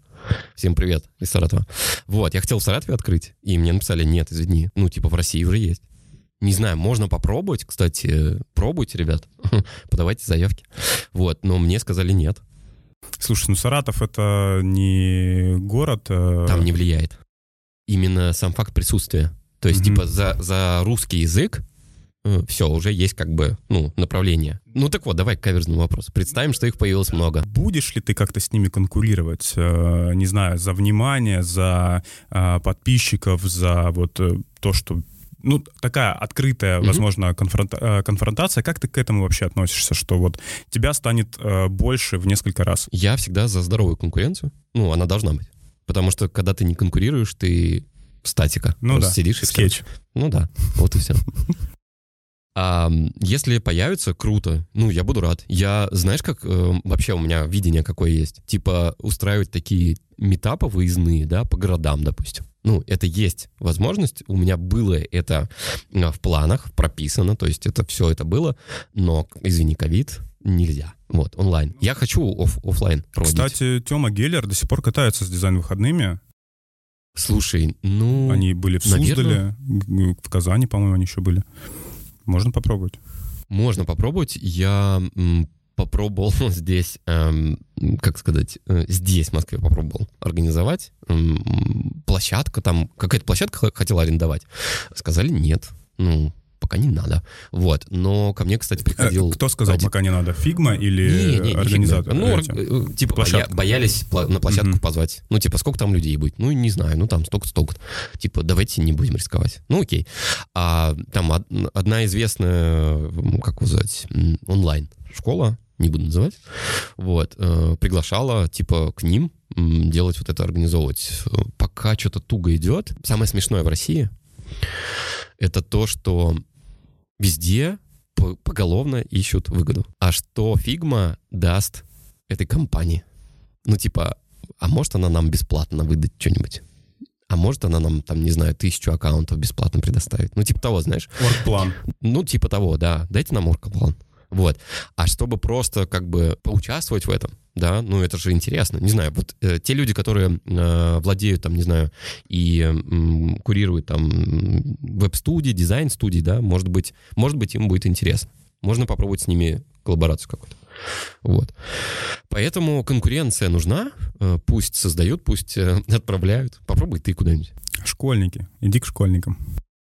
Speaker 1: Всем привет из Саратова. Вот, я хотел в Саратове открыть, и мне написали, нет, извини, ну, типа в России уже есть. Не знаю, можно попробовать, кстати, пробуйте, ребят, подавайте заявки. Вот, но мне сказали нет,
Speaker 2: Слушай, ну Саратов это не город. э,
Speaker 1: там не влияет. Именно сам факт присутствия. То есть, типа, за, за русский язык все, уже есть как бы, ну, направление. Ну так вот, давай к каверзному вопросу. Представим, что их появилось много.
Speaker 2: Будешь ли ты как-то с ними конкурировать, э, не знаю, за внимание, за э, подписчиков, за вот э, то, что ну, такая открытая, возможно, конфронта- э, конфронтация. Как ты к этому вообще относишься, что вот тебя станет э, больше в несколько раз?
Speaker 1: Я всегда за здоровую конкуренцию. Ну, она должна быть. Потому что, когда ты не конкурируешь, ты статика.
Speaker 2: Ну
Speaker 1: Просто
Speaker 2: да,
Speaker 1: сидишь и
Speaker 2: скетч.
Speaker 1: Ну да, вот и все. А если появится, круто. Ну, я буду рад. Я, знаешь, как э, вообще у меня видение какое есть? Типа устраивать такие метапы выездные, да, по городам, допустим. Ну, это есть возможность. У меня было это э, в планах, прописано, то есть это все это было, но, извини, ковид, нельзя. Вот, онлайн. Я хочу оф- офлайн проводить.
Speaker 2: Кстати, Тёма Геллер до сих пор катается с дизайн-выходными.
Speaker 1: Слушай, ну...
Speaker 2: Они были в
Speaker 1: наверное.
Speaker 2: Суздале, в Казани, по-моему, они еще были. Можно попробовать.
Speaker 1: Можно попробовать. Я попробовал здесь, эм, как сказать, э, здесь, в Москве попробовал организовать. М, Площадка там, какая-то площадка хотела арендовать. Сказали нет, ну, пока не надо. Вот, но ко мне, кстати,
Speaker 2: Э,
Speaker 1: приходил...
Speaker 2: Кто сказал,
Speaker 1: один-
Speaker 2: пока не надо? Фигма или
Speaker 1: Не, не, не
Speaker 2: организатор?
Speaker 1: фигня. Ну,
Speaker 2: эти?
Speaker 1: ор- э, типа,
Speaker 2: Площадка.
Speaker 1: боя- боялись на площадку
Speaker 2: Мгм.
Speaker 1: позвать. Ну, типа, сколько там людей будет? Ну, не знаю, ну, там столько-столько. Типа, давайте не будем рисковать. Ну, окей. А там од- одна известная, как м, онлайн школа, не буду называть, вот, э, приглашала, типа, к ним делать вот это, организовывать. Э, Пока что-то туго идет. Самое смешное в России — это то, что везде по- поголовно ищут выгоду. А что Фигма даст этой компании? Ну, типа, а может она нам бесплатно выдать что-нибудь? А может она нам, там, не знаю, тысячу аккаунтов бесплатно предоставить? Ну, типа того, знаешь?
Speaker 2: Оргплан.
Speaker 1: Ну, типа того, да. Дайте нам оркоплан. Вот. А чтобы просто как бы поучаствовать в этом, да, ну это же интересно. Не знаю, вот э, те люди, которые э, владеют там, не знаю, и м, курируют там веб-студии, дизайн-студии, да, может быть, может быть, им будет интересно. Можно попробовать с ними коллаборацию какую-то. Вот. Поэтому конкуренция нужна. Э, Пусть создают, пусть э, отправляют. Попробуй ты куда-нибудь.
Speaker 2: Школьники. Иди к школьникам.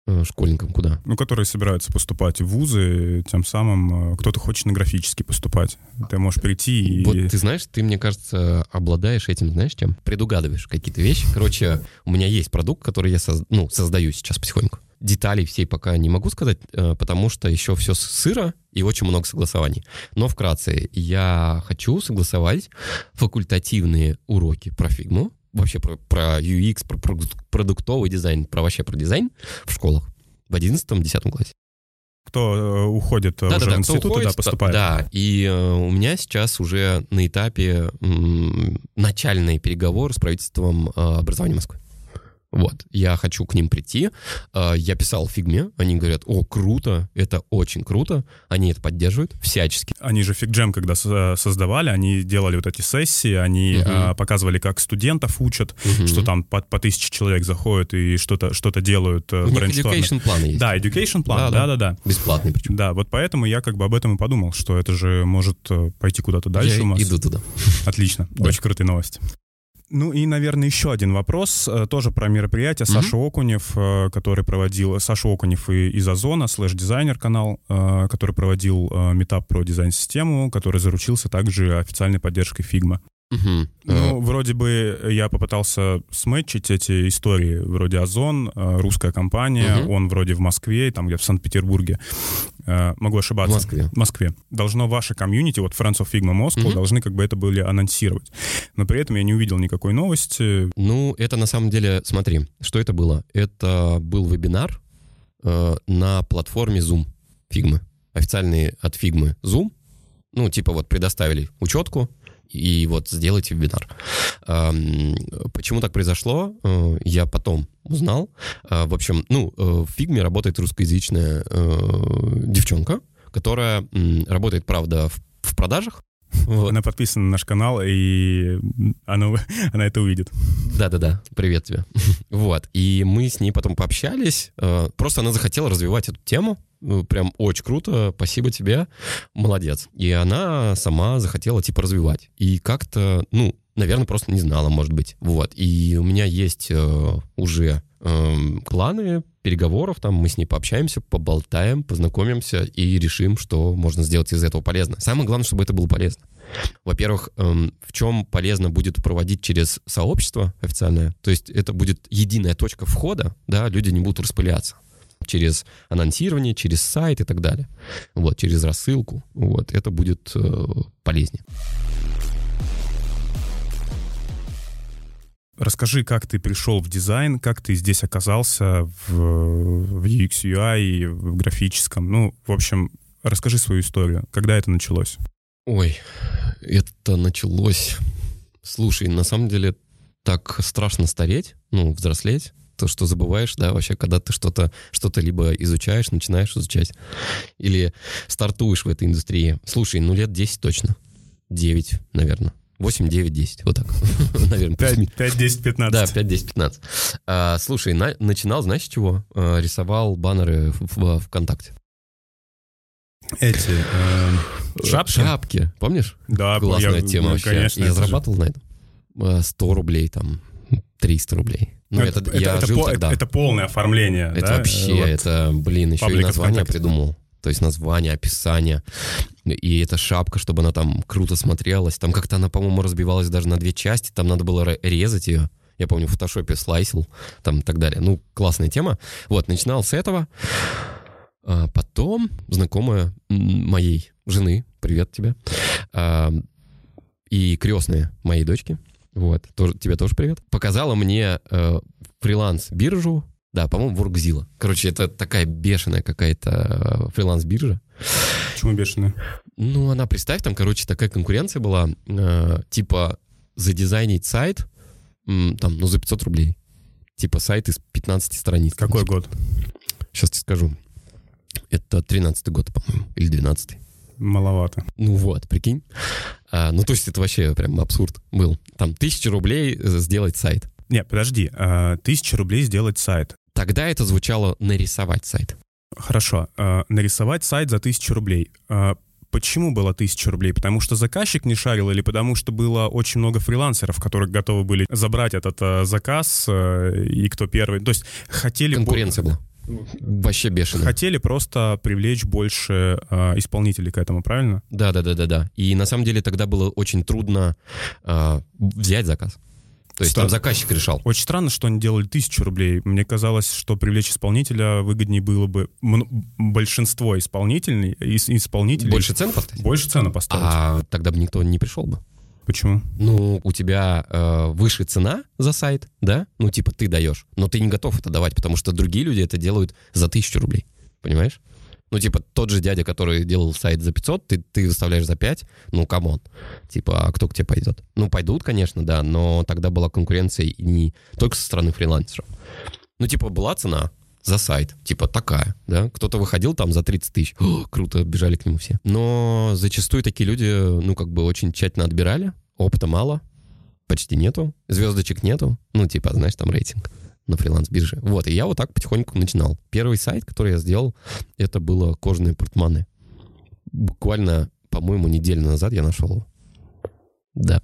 Speaker 1: Э, Школьникам куда?
Speaker 2: Ну, которые собираются поступать в вузы, тем самым э, кто-то хочет на графический поступать. Ты можешь прийти и...
Speaker 1: Вот ты знаешь, ты, мне кажется, обладаешь этим, знаешь, чем? Предугадываешь какие-то вещи. Короче, у меня есть продукт, который я соз- ну, создаю сейчас потихоньку. Деталей всей пока не могу сказать, э, потому что еще все сыро и очень много согласований. Но вкратце, я хочу согласовать факультативные уроки про фигму, вообще про, про UX, про продук- продуктовый дизайн, про вообще про дизайн в школах в 11-10 классе.
Speaker 2: Кто э, уходит э, уже
Speaker 1: Да-да-да,
Speaker 2: в институт,
Speaker 1: уходит,
Speaker 2: да, поступает.
Speaker 1: Да, и э, у меня сейчас уже на этапе м, начальные переговоры с правительством э, образования Москвы. Вот, я хочу к ним прийти. Э, Я писал фигме, они говорят, о, круто, это очень круто, они это поддерживают всячески.
Speaker 2: Они же FigJam, когда со- создавали, они делали вот эти сессии, они а, показывали, как студентов учат,
Speaker 1: Мгм.
Speaker 2: что там по, по тысяче человек заходят и что-то что делают, э,
Speaker 1: У них education plan'ы есть.
Speaker 2: Да, education plan,
Speaker 1: Да-да.
Speaker 2: да-да-да.
Speaker 1: Бесплатный причем.
Speaker 2: Да, вот поэтому я как бы об этом и подумал, что это же может э, пойти куда-то дальше
Speaker 1: Я
Speaker 2: у нас.
Speaker 1: иду туда.
Speaker 2: Отлично,
Speaker 1: Да.
Speaker 2: очень крутые новости. Ну и, наверное, еще один вопрос, э, тоже про мероприятие.
Speaker 1: Мгм.
Speaker 2: Саша Окунев, э, который проводил... Саша Окунев и- из Озона, Slashdesigner канал, э, который проводил э, митап про дизайн-систему, который заручился также официальной поддержкой Figma.
Speaker 1: Мгм.
Speaker 2: Ну, вроде бы я попытался сметчить эти истории. Вроде Озон, э, русская компания,
Speaker 1: Мгм.
Speaker 2: он вроде в Москве, там где в Санкт-Петербурге. Э, Могу
Speaker 1: В
Speaker 2: ошибаться.
Speaker 1: Москве.
Speaker 2: В Москве. Должно ваше комьюнити, вот Friends of Figma Moscow,
Speaker 1: Мгм.
Speaker 2: должны как бы это были анонсировать. Но при этом я не увидел никакой новости.
Speaker 1: Ну, это на самом деле, смотри, что это было? Это был вебинар э, на платформе Zoom Фигмы. Официальный от Фигмы Zoom. Ну, типа вот предоставили учетку, и вот сделайте вебинар. Почему так произошло, э, я потом узнал. Э, В общем, ну, э, в Фигме работает русскоязычная девчонка, которая работает, правда, в, продажах. Вот.
Speaker 2: Она подписана на наш канал, и она, она это увидит.
Speaker 1: Да-да-да, привет тебе. Вот, и мы с ней потом пообщались. Просто она захотела развивать эту тему. Ну, Прям очень круто, спасибо тебе, молодец. И она сама захотела, типа, развивать. И как-то, ну, наверное, просто не знала, может быть. Вот, и у меня есть э, уже эм, планы переговоров, там мы с ней пообщаемся, поболтаем, познакомимся и решим, что можно сделать из этого полезно. Самое главное, чтобы это было полезно. Во-первых, эм, в чем полезно будет проводить через сообщество официальное, то есть это будет единая точка входа, да, люди не будут распыляться. Через анонсирование, через сайт и так далее. Вот, через рассылку. Вот, это будет э, полезнее.
Speaker 2: Расскажи, как ты пришел в дизайн, как ты здесь оказался в, в UX, UI, в графическом. Ну, в общем, расскажи свою историю. Когда это началось?
Speaker 1: Ой, это началось... Слушай, на самом деле так страшно стареть, ну, взрослеть, то, что забываешь, да, вообще, когда ты что-то что либо изучаешь, начинаешь изучать, или стартуешь в этой индустрии. Слушай, ну лет 10 точно. 9, наверное. 8, 9, 10. Вот так.
Speaker 2: Наверное. 5, 5, 10, 15.
Speaker 1: Да, 5, 10, 15. А, слушай, на, начинал, знаешь, чего? А, рисовал баннеры в, в ВКонтакте.
Speaker 2: Эти э, шапки?
Speaker 1: Шапки, помнишь?
Speaker 2: Да,
Speaker 1: Классная я, тема вообще.
Speaker 2: Конечно,
Speaker 1: я зарабатывал же... на этом. 100 рублей, там, 300 рублей.
Speaker 2: Ну, это, это, я это, жил это, тогда. Это полное оформление,
Speaker 1: Это
Speaker 2: да?
Speaker 1: вообще, вот. это, блин, еще и название придумал. То есть название, описание. И эта шапка, чтобы она там круто смотрелась. Там как-то она, по-моему, разбивалась даже на две части. Там надо было резать ее. Я помню, в фотошопе слайсил, там и так далее. Ну, классная тема. Вот, начинал с этого. А потом знакомая моей жены, привет тебе, а, и крестная моей дочки, вот, тоже, тебе тоже привет, показала мне э, фриланс-биржу, да, по-моему, Workzilla. Короче, это такая бешеная какая-то э, фриланс-биржа.
Speaker 2: Почему бешеная?
Speaker 1: Ну, она, представь, там, короче, такая конкуренция была, э, типа, задизайнить сайт, там, ну, за 500 рублей. Типа сайт из 15 страниц.
Speaker 2: Какой год?
Speaker 1: Сейчас тебе скажу. Это 13-й год, по-моему, или 12-й.
Speaker 2: Маловато.
Speaker 1: Ну вот, прикинь. А, ну, то есть это вообще прям абсурд был. Там тысяча рублей сделать сайт.
Speaker 2: Не, подожди, а, тысяча рублей сделать сайт.
Speaker 1: Тогда это звучало нарисовать сайт.
Speaker 2: Хорошо, а, нарисовать сайт за тысячу рублей. А, почему было тысяча рублей? Потому что заказчик не шарил или потому что было очень много фрилансеров, которые готовы были забрать этот а, заказ, а, и кто первый? То есть хотели...
Speaker 1: Конкуренция была. Вообще бешено.
Speaker 2: Хотели просто привлечь больше э, исполнителей к этому, правильно?
Speaker 1: Да, да, да, да, да. И на самом деле тогда было очень трудно э, взять заказ. То есть Стар... там заказчик решал.
Speaker 2: Очень странно, что они делали тысячу рублей. Мне казалось, что привлечь исполнителя выгоднее было бы большинство исполнителей, исполнителей.
Speaker 1: Больше цены поставить?
Speaker 2: Больше цены поставить.
Speaker 1: А тогда бы никто не пришел бы.
Speaker 2: Почему?
Speaker 1: Ну, у тебя э, выше цена за сайт, да? Ну, типа ты даешь, но ты не готов это давать, потому что другие люди это делают за тысячу рублей. Понимаешь? Ну, типа, тот же дядя, который делал сайт за 500, ты, ты выставляешь за 5, ну, come on. Типа, а кто к тебе пойдет? Ну, пойдут, конечно, да, но тогда была конкуренция не только со стороны фрилансеров. Ну, типа, была цена, за сайт. Типа такая, да. Кто-то выходил там за 30 тысяч. О, круто, бежали к нему все. Но зачастую такие люди, ну, как бы очень тщательно отбирали. Опыта мало, почти нету. Звездочек нету. Ну, типа, знаешь, там рейтинг на фриланс-бирже. Вот, и я вот так потихоньку начинал. Первый сайт, который я сделал, это было кожаные портманы. Буквально, по-моему, неделю назад я нашел его. Да.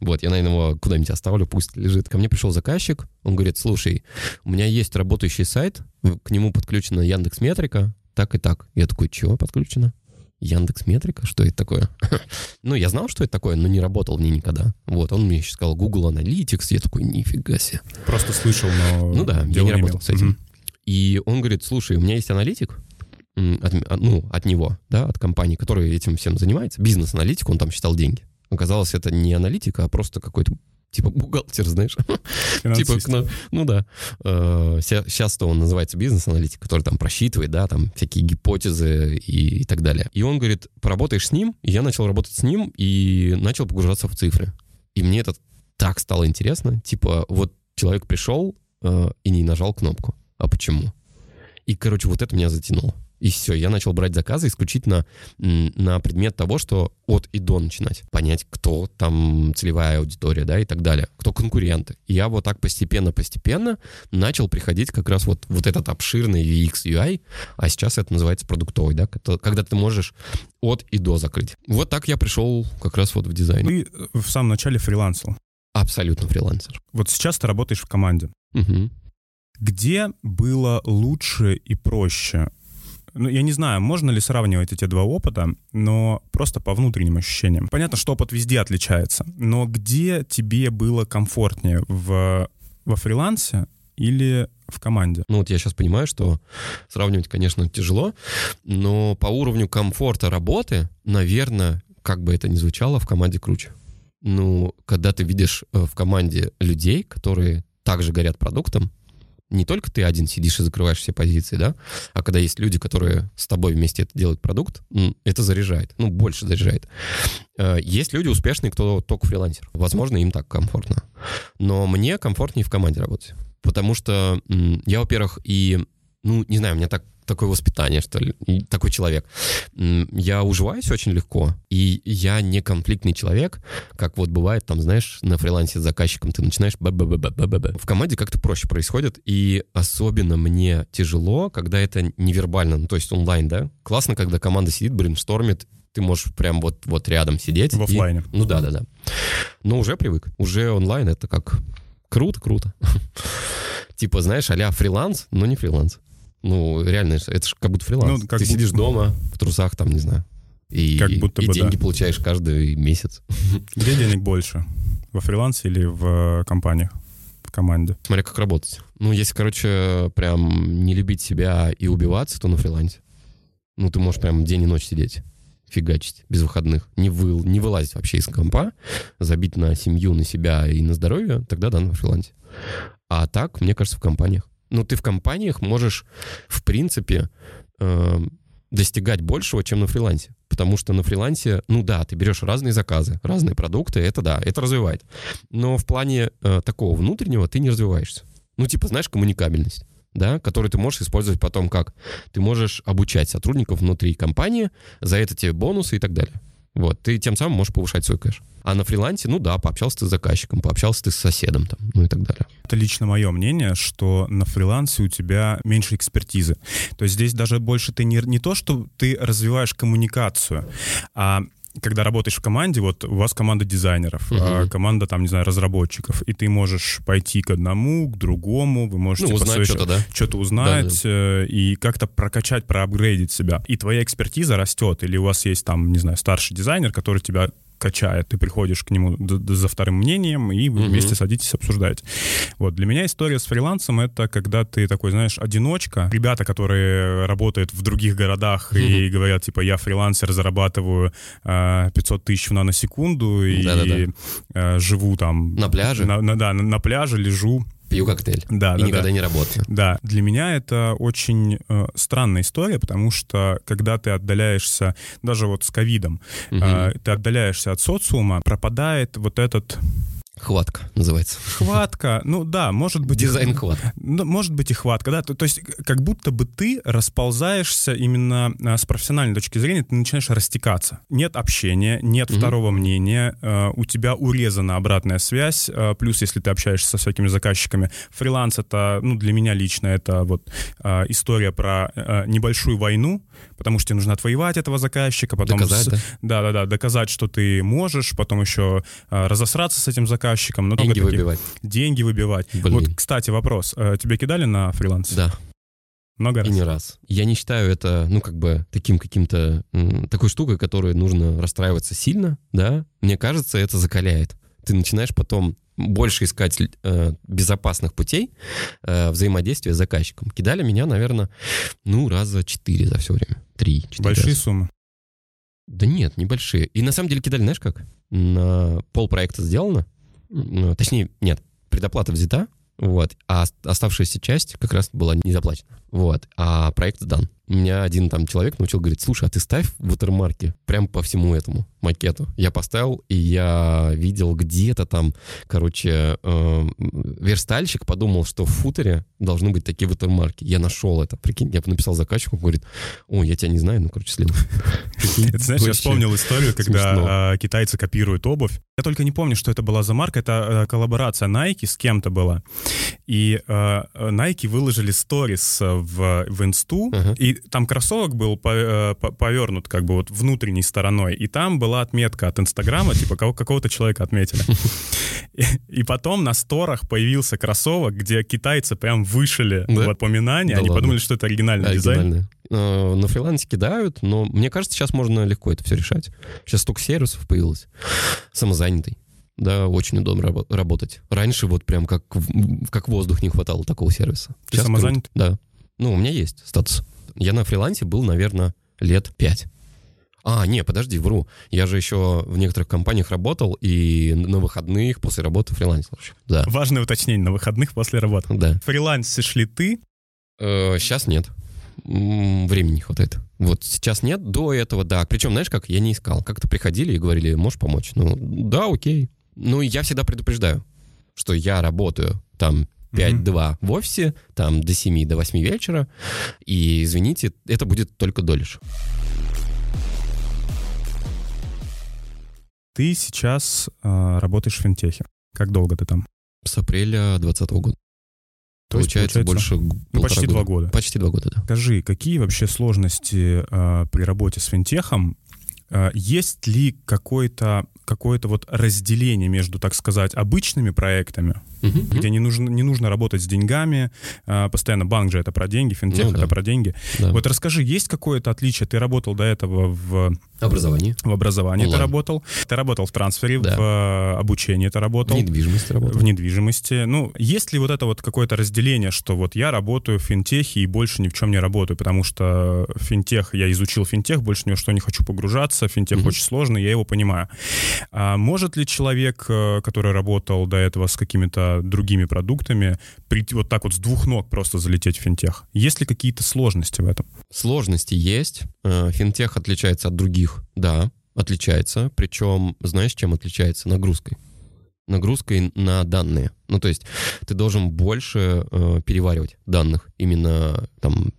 Speaker 1: Вот, я, наверное, его куда-нибудь оставлю, пусть лежит. Ко мне пришел заказчик, он говорит, слушай, у меня есть работающий сайт, к нему подключена Яндекс Метрика, так и так. Я такой, чего подключено? Яндекс Метрика? Что это такое? ну, я знал, что это такое, но не работал в ней никогда. Вот, он мне еще сказал Google Analytics, я такой, нифига себе.
Speaker 2: Просто слышал, но...
Speaker 1: Ну да, я не работал имел. с этим. И он говорит, слушай, у меня есть аналитик, от, ну, от него, да, от компании, которая этим всем занимается, бизнес-аналитик, он там считал деньги. Оказалось, это не аналитика, а просто какой-то типа бухгалтер, знаешь. типа, ну, ну да. Сейчас-то э, он называется бизнес-аналитик, который там просчитывает, да, там всякие гипотезы и, и так далее. И он говорит, поработаешь с ним, и я начал работать с ним и начал погружаться в цифры. И мне это так стало интересно. Типа, вот человек пришел э, и не нажал кнопку. А почему? И, короче, вот это меня затянуло. И все, я начал брать заказы исключительно на предмет того, что от и до начинать. Понять, кто там целевая аудитория, да, и так далее. Кто конкуренты. И я вот так постепенно-постепенно начал приходить как раз вот, вот этот обширный UX, UI, а сейчас это называется продуктовый, да, когда ты можешь от и до закрыть. Вот так я пришел как раз вот в дизайн.
Speaker 2: Ты в самом начале фрилансил.
Speaker 1: Абсолютно фрилансер.
Speaker 2: Вот сейчас ты работаешь в команде.
Speaker 1: Угу.
Speaker 2: Где было лучше и проще ну, я не знаю, можно ли сравнивать эти два опыта, но просто по внутренним ощущениям. Понятно, что опыт везде отличается, но где тебе было комфортнее в, во фрилансе или в команде?
Speaker 1: Ну вот я сейчас понимаю, что сравнивать, конечно, тяжело, но по уровню комфорта работы, наверное, как бы это ни звучало, в команде круче. Ну, когда ты видишь э, в команде людей, которые также горят продуктом, не только ты один сидишь и закрываешь все позиции, да, а когда есть люди, которые с тобой вместе это делают продукт, это заряжает, ну, больше заряжает. Э, есть люди успешные, кто только фрилансер. Возможно, им так комфортно. Но мне комфортнее в команде работать. Потому что я, во-первых, и, ну, не знаю, у меня так такое воспитание, что ли, такой человек. Я уживаюсь очень легко, и я не конфликтный человек, как вот бывает там, знаешь, на фрилансе с заказчиком ты начинаешь б б б б б б б В команде как-то проще происходит, и особенно мне тяжело, когда это невербально, ну, то есть онлайн, да? Классно, когда команда сидит, брейнштормит, ты можешь прям вот, вот рядом сидеть.
Speaker 2: В офлайне.
Speaker 1: И, ну да, да, да. Но уже привык. Уже онлайн это как круто, круто. Типа, знаешь, а фриланс, но не фриланс. Ну, реально, это же как будто фриланс. Ну, как Ты будто... сидишь дома, в трусах, там, не знаю. И, как будто и бы, деньги да. получаешь каждый месяц.
Speaker 2: Где денег больше? Во фрилансе или в компаниях? В команде?
Speaker 1: Смотри, как работать. Ну, если, короче, прям не любить себя и убиваться, то на фрилансе. Ну, ты можешь прям день и ночь сидеть фигачить без выходных, не, вы, не вылазить вообще из компа, забить на семью, на себя и на здоровье, тогда да, на фрилансе. А так, мне кажется, в компаниях. Ну, ты в компаниях можешь, в принципе, э, достигать большего, чем на фрилансе. Потому что на фрилансе, ну да, ты берешь разные заказы, разные продукты, это да, это развивает. Но в плане э, такого внутреннего ты не развиваешься. Ну, типа, знаешь, коммуникабельность да, который ты можешь использовать потом как? Ты можешь обучать сотрудников внутри компании, за это тебе бонусы и так далее. Вот, ты тем самым можешь повышать свой кэш. А на фрилансе, ну да, пообщался ты с заказчиком, пообщался ты с соседом, там, ну и так далее.
Speaker 2: Это лично мое мнение, что на фрилансе у тебя меньше экспертизы. То есть здесь даже больше ты не, не то, что ты развиваешь коммуникацию, а когда работаешь в команде, вот у вас команда дизайнеров, угу. команда там, не знаю, разработчиков, и ты можешь пойти к одному, к другому, вы можете
Speaker 1: ну, узнать что-то, да?
Speaker 2: что-то узнать да, да. Э, и как-то прокачать, проапгрейдить себя. И твоя экспертиза растет, или у вас есть там, не знаю, старший дизайнер, который тебя качает, ты приходишь к нему за вторым мнением, и вы угу. вместе садитесь обсуждать. Вот, для меня история с фрилансом — это когда ты такой, знаешь, одиночка. Ребята, которые работают в других городах угу. и говорят, типа, я фрилансер, зарабатываю э, а, 500 тысяч в наносекунду и э, живу там...
Speaker 1: На пляже?
Speaker 2: На, на, да, на, на пляже лежу
Speaker 1: пью коктейль.
Speaker 2: Да,
Speaker 1: и
Speaker 2: да,
Speaker 1: никогда
Speaker 2: да.
Speaker 1: не работаю.
Speaker 2: Да, для меня это очень э, странная история, потому что когда ты отдаляешься, даже вот с ковидом, угу. э, ты отдаляешься от социума, пропадает вот этот
Speaker 1: Хватка называется.
Speaker 2: Хватка, ну да, может быть...
Speaker 1: Дизайн хватка.
Speaker 2: Ну, может быть и хватка, да. То, то есть как будто бы ты расползаешься именно а, с профессиональной точки зрения, ты начинаешь растекаться. Нет общения, нет угу. второго мнения, э, у тебя урезана обратная связь, э, плюс если ты общаешься со всякими заказчиками. Фриланс это, ну для меня лично, это вот э, история про э, небольшую войну, потому что тебе нужно отвоевать этого заказчика, потом...
Speaker 1: Доказать, с,
Speaker 2: да? Да-да-да, доказать, что ты можешь, потом еще э, разосраться с этим заказчиком, заказчикам.
Speaker 1: Но деньги таких, выбивать.
Speaker 2: Деньги выбивать. Блин. Вот, кстати, вопрос. Э, тебя кидали на фриланс?
Speaker 1: Да.
Speaker 2: Много раз?
Speaker 1: И не раз. Я не считаю это, ну, как бы, таким каким-то, такой штукой, которой нужно расстраиваться сильно, да. Мне кажется, это закаляет. Ты начинаешь потом больше искать э, безопасных путей э, взаимодействия с заказчиком. Кидали меня, наверное, ну, раза четыре за все время. Три, четыре
Speaker 2: Большие
Speaker 1: раза.
Speaker 2: суммы?
Speaker 1: Да нет, небольшие. И на самом деле кидали, знаешь как? На пол проекта сделано, точнее, нет, предоплата взята, вот, а оставшаяся часть как раз была не заплачена. Вот, а проект сдан. Меня один там человек научил, говорит, слушай, а ты ставь ватермарки прям по всему этому макету. Я поставил, и я видел где-то там, короче, э, верстальщик подумал, что в футере должны быть такие ватермарки. Я нашел это, прикинь, я написал заказчику, говорит, о, я тебя не знаю, ну, короче, слил.
Speaker 2: Знаешь, я вспомнил историю, когда а, китайцы копируют обувь. Я только не помню, что это была за марка, это э, коллаборация Nike с кем-то была. И э, Nike выложили сторис в, в инсту, и там кроссовок был э, повернут как бы вот внутренней стороной, и там была отметка от Инстаграма, типа какого-то человека отметили. И, потом на сторах появился кроссовок, где китайцы прям вышили да? в упоминание, да они ладно. подумали, что это оригинальный дизайн.
Speaker 1: Э, на фрилансе кидают, но мне кажется, сейчас можно легко это все решать. Сейчас столько сервисов появилось. Самозанятый да, очень удобно рабо- работать. Раньше вот прям как, как воздух не хватало такого сервиса.
Speaker 2: Ты Сейчас самозанят?
Speaker 1: Круто. Да. Ну, у меня есть статус. Я на фрилансе был, наверное, лет пять. А, не, подожди, вру. Я же еще в некоторых компаниях работал и на выходных после работы фрилансил.
Speaker 2: Да. Важное уточнение, на выходных после работы.
Speaker 1: Да.
Speaker 2: Фрилансишь ли ты?
Speaker 1: Э, сейчас нет. Времени не хватает. Вот сейчас нет, до этого да. Причем, знаешь, как я не искал. Как-то приходили и говорили, можешь помочь? Ну, да, окей. Ну, я всегда предупреждаю, что я работаю там 5-2 mm-hmm. в офисе, там до 7, до 8 вечера. И, извините, это будет только долишь.
Speaker 2: Ты сейчас э, работаешь в финтехе. Как долго ты там?
Speaker 1: С апреля 2020 года. То получается, есть, получается больше
Speaker 2: ну, почти года. два года.
Speaker 1: Почти два года, да.
Speaker 2: Скажи, какие вообще сложности э, при работе с финтехом? Э, есть ли какое-то какое-то вот разделение между, так сказать, обычными проектами, угу, где не нужно, не нужно работать с деньгами, а, постоянно банк же это про деньги, финтех ну, это да. про деньги. Да. Вот расскажи, есть какое-то отличие? Ты работал до этого в...
Speaker 1: Образовании.
Speaker 2: В образовании Онлайн. ты работал. Ты работал в трансфере, да. в э, обучении ты работал.
Speaker 1: В недвижимости работал.
Speaker 2: В недвижимости. Ну, есть ли вот это вот какое-то разделение, что вот я работаю в финтехе и больше ни в чем не работаю, потому что финтех, я изучил финтех, больше ни во что не хочу погружаться, финтех угу. очень сложный, я его понимаю. А может ли человек, э, который работал до этого с какими-то другими продуктами, прийти вот так вот с двух ног просто залететь в финтех? Есть ли какие-то сложности в этом?
Speaker 1: Сложности есть. Э, финтех отличается от других, да, отличается. Причем, знаешь, чем отличается? Нагрузкой нагрузкой на данные. Ну, то есть ты должен больше э, переваривать данных, именно там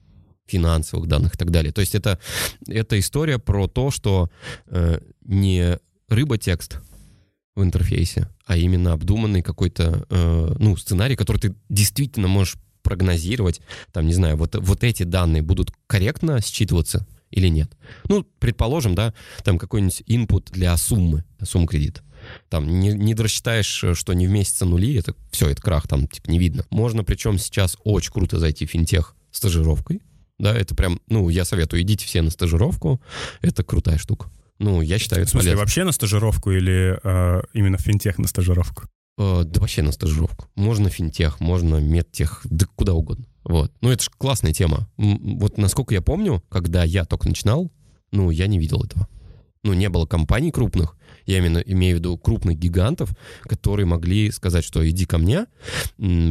Speaker 1: финансовых данных и так далее. То есть это, это история про то, что э, не рыба-текст в интерфейсе, а именно обдуманный какой-то, э, ну, сценарий, который ты действительно можешь прогнозировать, там, не знаю, вот, вот эти данные будут корректно считываться или нет. Ну, предположим, да, там какой-нибудь input для суммы, суммы кредита. Там не, не рассчитаешь, что не в месяце нули, это все, это крах, там типа не видно. Можно причем сейчас очень круто зайти в финтех стажировкой, да, это прям, ну, я советую, идите все на стажировку, это крутая штука. Ну, я считаю,
Speaker 2: это В смысле, полезно. вообще на стажировку или э, именно в финтех на стажировку?
Speaker 1: Э, да вообще на стажировку. Можно финтех, можно медтех, да куда угодно. Вот. Ну, это же классная тема. Вот насколько я помню, когда я только начинал, ну, я не видел этого. Ну, не было компаний крупных, я именно имею в виду крупных гигантов, которые могли сказать, что иди ко мне,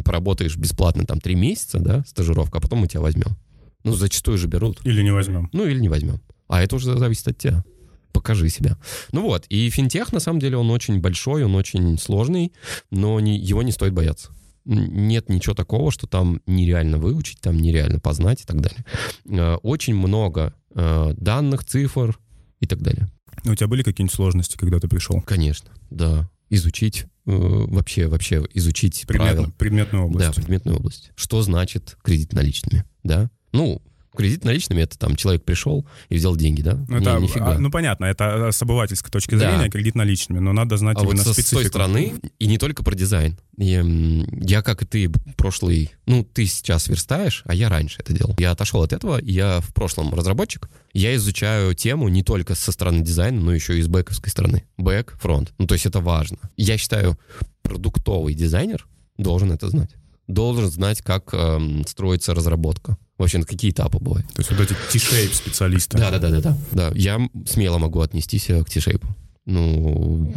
Speaker 1: поработаешь бесплатно там три месяца, да, стажировка, а потом мы тебя возьмем. Ну, зачастую же берут.
Speaker 2: Или не возьмем.
Speaker 1: Ну, или не возьмем. А это уже зависит от тебя покажи себя. Ну вот, и финтех, на самом деле, он очень большой, он очень сложный, но не, его не стоит бояться. Нет ничего такого, что там нереально выучить, там нереально познать и так далее. Э, очень много э, данных, цифр и так далее.
Speaker 2: У тебя были какие-нибудь сложности, когда ты пришел?
Speaker 1: Конечно, да. Изучить э, вообще, вообще изучить
Speaker 2: Предметно,
Speaker 1: правила.
Speaker 2: Предметную область.
Speaker 1: Да, предметную область. Что значит кредит наличными, да? Ну, Кредит наличными это там человек пришел и взял деньги, да?
Speaker 2: Ну, это, нифига. ну понятно, это с обывательской точки зрения да. кредит наличными, но надо знать
Speaker 1: а
Speaker 2: именно
Speaker 1: вот со,
Speaker 2: специфику.
Speaker 1: с той стороны, и не только про дизайн. Я, я, как и ты, прошлый, ну, ты сейчас верстаешь, а я раньше это делал. Я отошел от этого, я в прошлом разработчик. Я изучаю тему не только со стороны дизайна, но еще и с бэковской стороны. Бэк, фронт. Ну, то есть это важно. Я считаю, продуктовый дизайнер должен это знать должен знать, как э, строится разработка. Вообще, на какие этапы бывают.
Speaker 2: То есть вот эти T-shape специалисты.
Speaker 1: Да, да, да, да, да. Да, я смело могу отнестись к T-shape. Ну,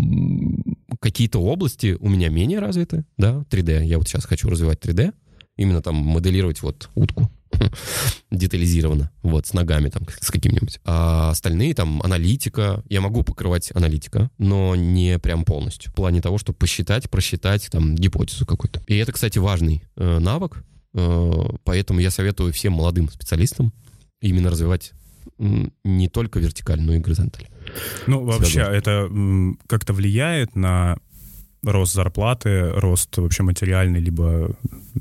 Speaker 1: какие-то области у меня менее развиты, да, 3D. Я вот сейчас хочу развивать 3D, именно там моделировать вот утку детализированно, вот, с ногами там, с каким-нибудь. А остальные там аналитика, я могу покрывать аналитика, но не прям полностью. В плане того, чтобы посчитать, просчитать там гипотезу какую-то. И это, кстати, важный э, навык, э, поэтому я советую всем молодым специалистам именно развивать не только вертикаль, но и горизонталь.
Speaker 2: Ну, вообще, это как-то влияет на рост зарплаты, рост вообще материальный, либо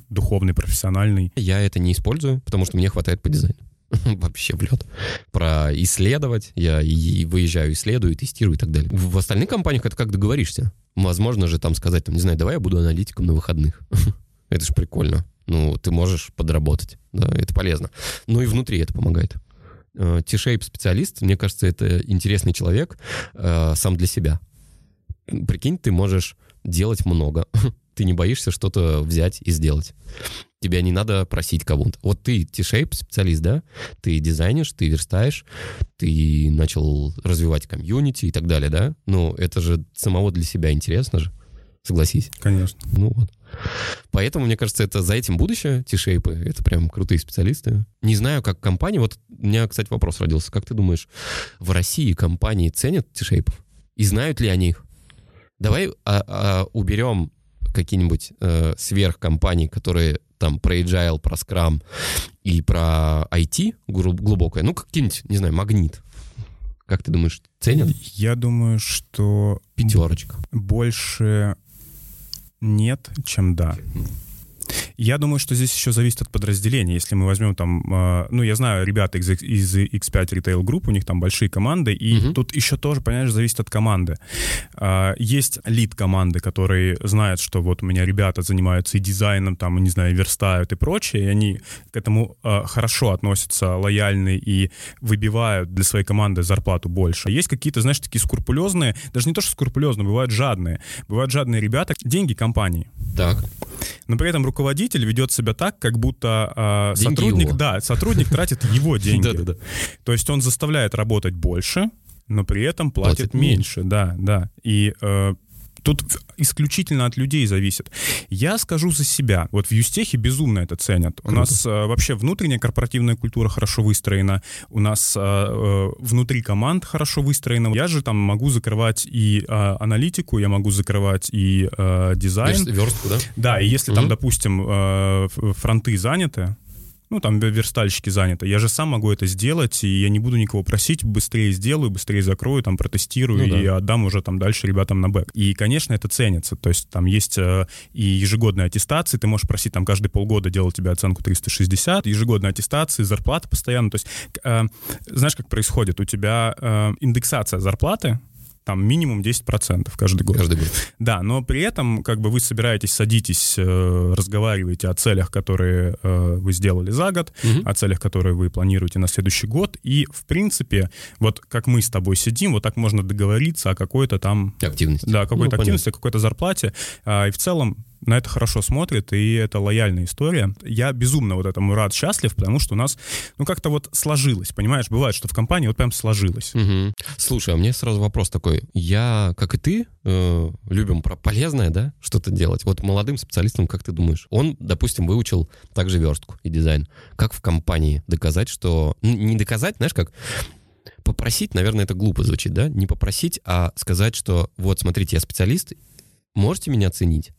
Speaker 2: духовный, профессиональный.
Speaker 1: Я это не использую, потому что мне хватает по дизайну. Вообще в лед. Про исследовать. Я и выезжаю, исследую, тестирую и так далее. В остальных компаниях это как договоришься. Возможно же там сказать, там, не знаю, давай я буду аналитиком на выходных. это же прикольно. Ну, ты можешь подработать. Да, это полезно. Ну и внутри это помогает. T-shape э, специалист, мне кажется, это интересный человек э, сам для себя прикинь, ты можешь делать много. Ты не боишься что-то взять и сделать. Тебя не надо просить кого-то. Вот ты T-Shape специалист, да? Ты дизайнишь, ты верстаешь, ты начал развивать комьюнити и так далее, да? Ну, это же самого для себя интересно же. Согласись.
Speaker 2: Конечно.
Speaker 1: Ну вот. Поэтому, мне кажется, это за этим будущее, T-Shape. Это прям крутые специалисты. Не знаю, как компании... Вот у меня, кстати, вопрос родился. Как ты думаешь, в России компании ценят T-Shape? И знают ли они их? Давай а, а, уберем какие-нибудь э, сверхкомпании, которые там про agile, про Scrum и про IT глубокое, ну, какие-нибудь, не знаю, магнит. Как ты думаешь, ценят?
Speaker 2: Я думаю, что...
Speaker 1: Пятерочка.
Speaker 2: Больше нет, чем да. Я думаю, что здесь еще зависит от подразделения. Если мы возьмем там, э, ну, я знаю, ребята из, из X5 Retail Group, у них там большие команды, и угу. тут еще тоже, понимаешь, зависит от команды. Э, есть лид команды, которые знают, что вот у меня ребята занимаются и дизайном, там, не знаю, верстают и прочее, и они к этому э, хорошо относятся, лояльны и выбивают для своей команды зарплату больше. Есть какие-то, знаешь, такие скрупулезные, даже не то, что скрупулезные, бывают жадные. Бывают жадные ребята, деньги компании.
Speaker 1: Так.
Speaker 2: Но при этом руководитель ведет себя так, как будто э, сотрудник, его. да, сотрудник тратит его деньги. Да-да-да. То есть он заставляет работать больше, но при этом платит, платит меньше. меньше. Да, да. И э, Тут исключительно от людей зависит. Я скажу за себя. Вот в Юстехе безумно это ценят. Круто. У нас э, вообще внутренняя корпоративная культура хорошо выстроена. У нас э, э, внутри команд хорошо выстроена. Я же там могу закрывать и э, аналитику, я могу закрывать и э, дизайн.
Speaker 1: Верстку, да?
Speaker 2: Да, и если угу. там, допустим, э, фронты заняты, ну, там верстальщики заняты. Я же сам могу это сделать, и я не буду никого просить, быстрее сделаю, быстрее закрою, там, протестирую, ну, да. и отдам уже там дальше ребятам на бэк. И, конечно, это ценится. То есть там есть э, и ежегодные аттестации, ты можешь просить там каждые полгода делать тебе оценку 360, ежегодные аттестации, зарплата постоянно. То есть, э, знаешь, как происходит? У тебя э, индексация зарплаты, там минимум 10% каждый год.
Speaker 1: Каждый год.
Speaker 2: Да, но при этом как бы вы собираетесь, садитесь, э, разговариваете о целях, которые э, вы сделали за год, угу. о целях, которые вы планируете на следующий год, и в принципе, вот как мы с тобой сидим, вот так можно договориться о какой-то там...
Speaker 1: Активности.
Speaker 2: Да, какой-то ну, активности, о какой-то зарплате, а, и в целом на это хорошо смотрит, и это лояльная история. Я безумно вот этому рад, счастлив, потому что у нас, ну, как-то вот сложилось, понимаешь? Бывает, что в компании вот прям сложилось.
Speaker 1: Угу. Слушай, а мне сразу вопрос такой. Я, как и ты, э, любим про полезное, да, что-то делать. Вот молодым специалистам, как ты думаешь, он, допустим, выучил также верстку и дизайн. Как в компании доказать, что... Не доказать, знаешь, как попросить, наверное, это глупо звучит, да? Не попросить, а сказать, что вот, смотрите, я специалист, можете меня оценить?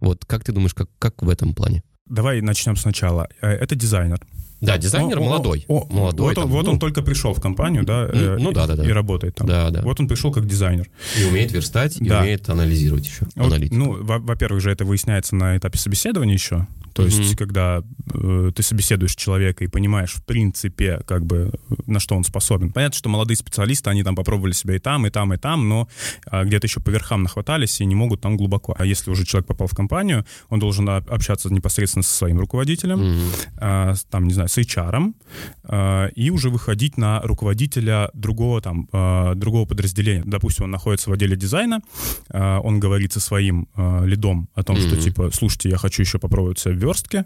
Speaker 1: Вот как ты думаешь, как, как в этом плане?
Speaker 2: Давай начнем сначала. Э, это дизайнер.
Speaker 1: Да, дизайнер о, молодой.
Speaker 2: О, молодой вот, там, он, вот ну, он только пришел в компанию, да, ну, э, ну, да, да, да. и работает там.
Speaker 1: Да, да.
Speaker 2: Вот он пришел как дизайнер.
Speaker 1: И умеет верстать, и да. умеет анализировать еще. Вот,
Speaker 2: ну, во-первых же это выясняется на этапе собеседования еще. То mm-hmm. есть, когда э, ты собеседуешь человека и понимаешь, в принципе, как бы, на что он способен. Понятно, что молодые специалисты, они там попробовали себя и там, и там, и там, но э, где-то еще по верхам нахватались и не могут там глубоко. А если уже человек попал в компанию, он должен общаться непосредственно со своим руководителем, mm-hmm. э, там, не знаю, с HR, э, и уже выходить на руководителя другого там, э, другого подразделения. Допустим, он находится в отделе дизайна, э, он говорит со своим э, лидом о том, mm-hmm. что, типа, слушайте, я хочу еще попробовать себя в верстке,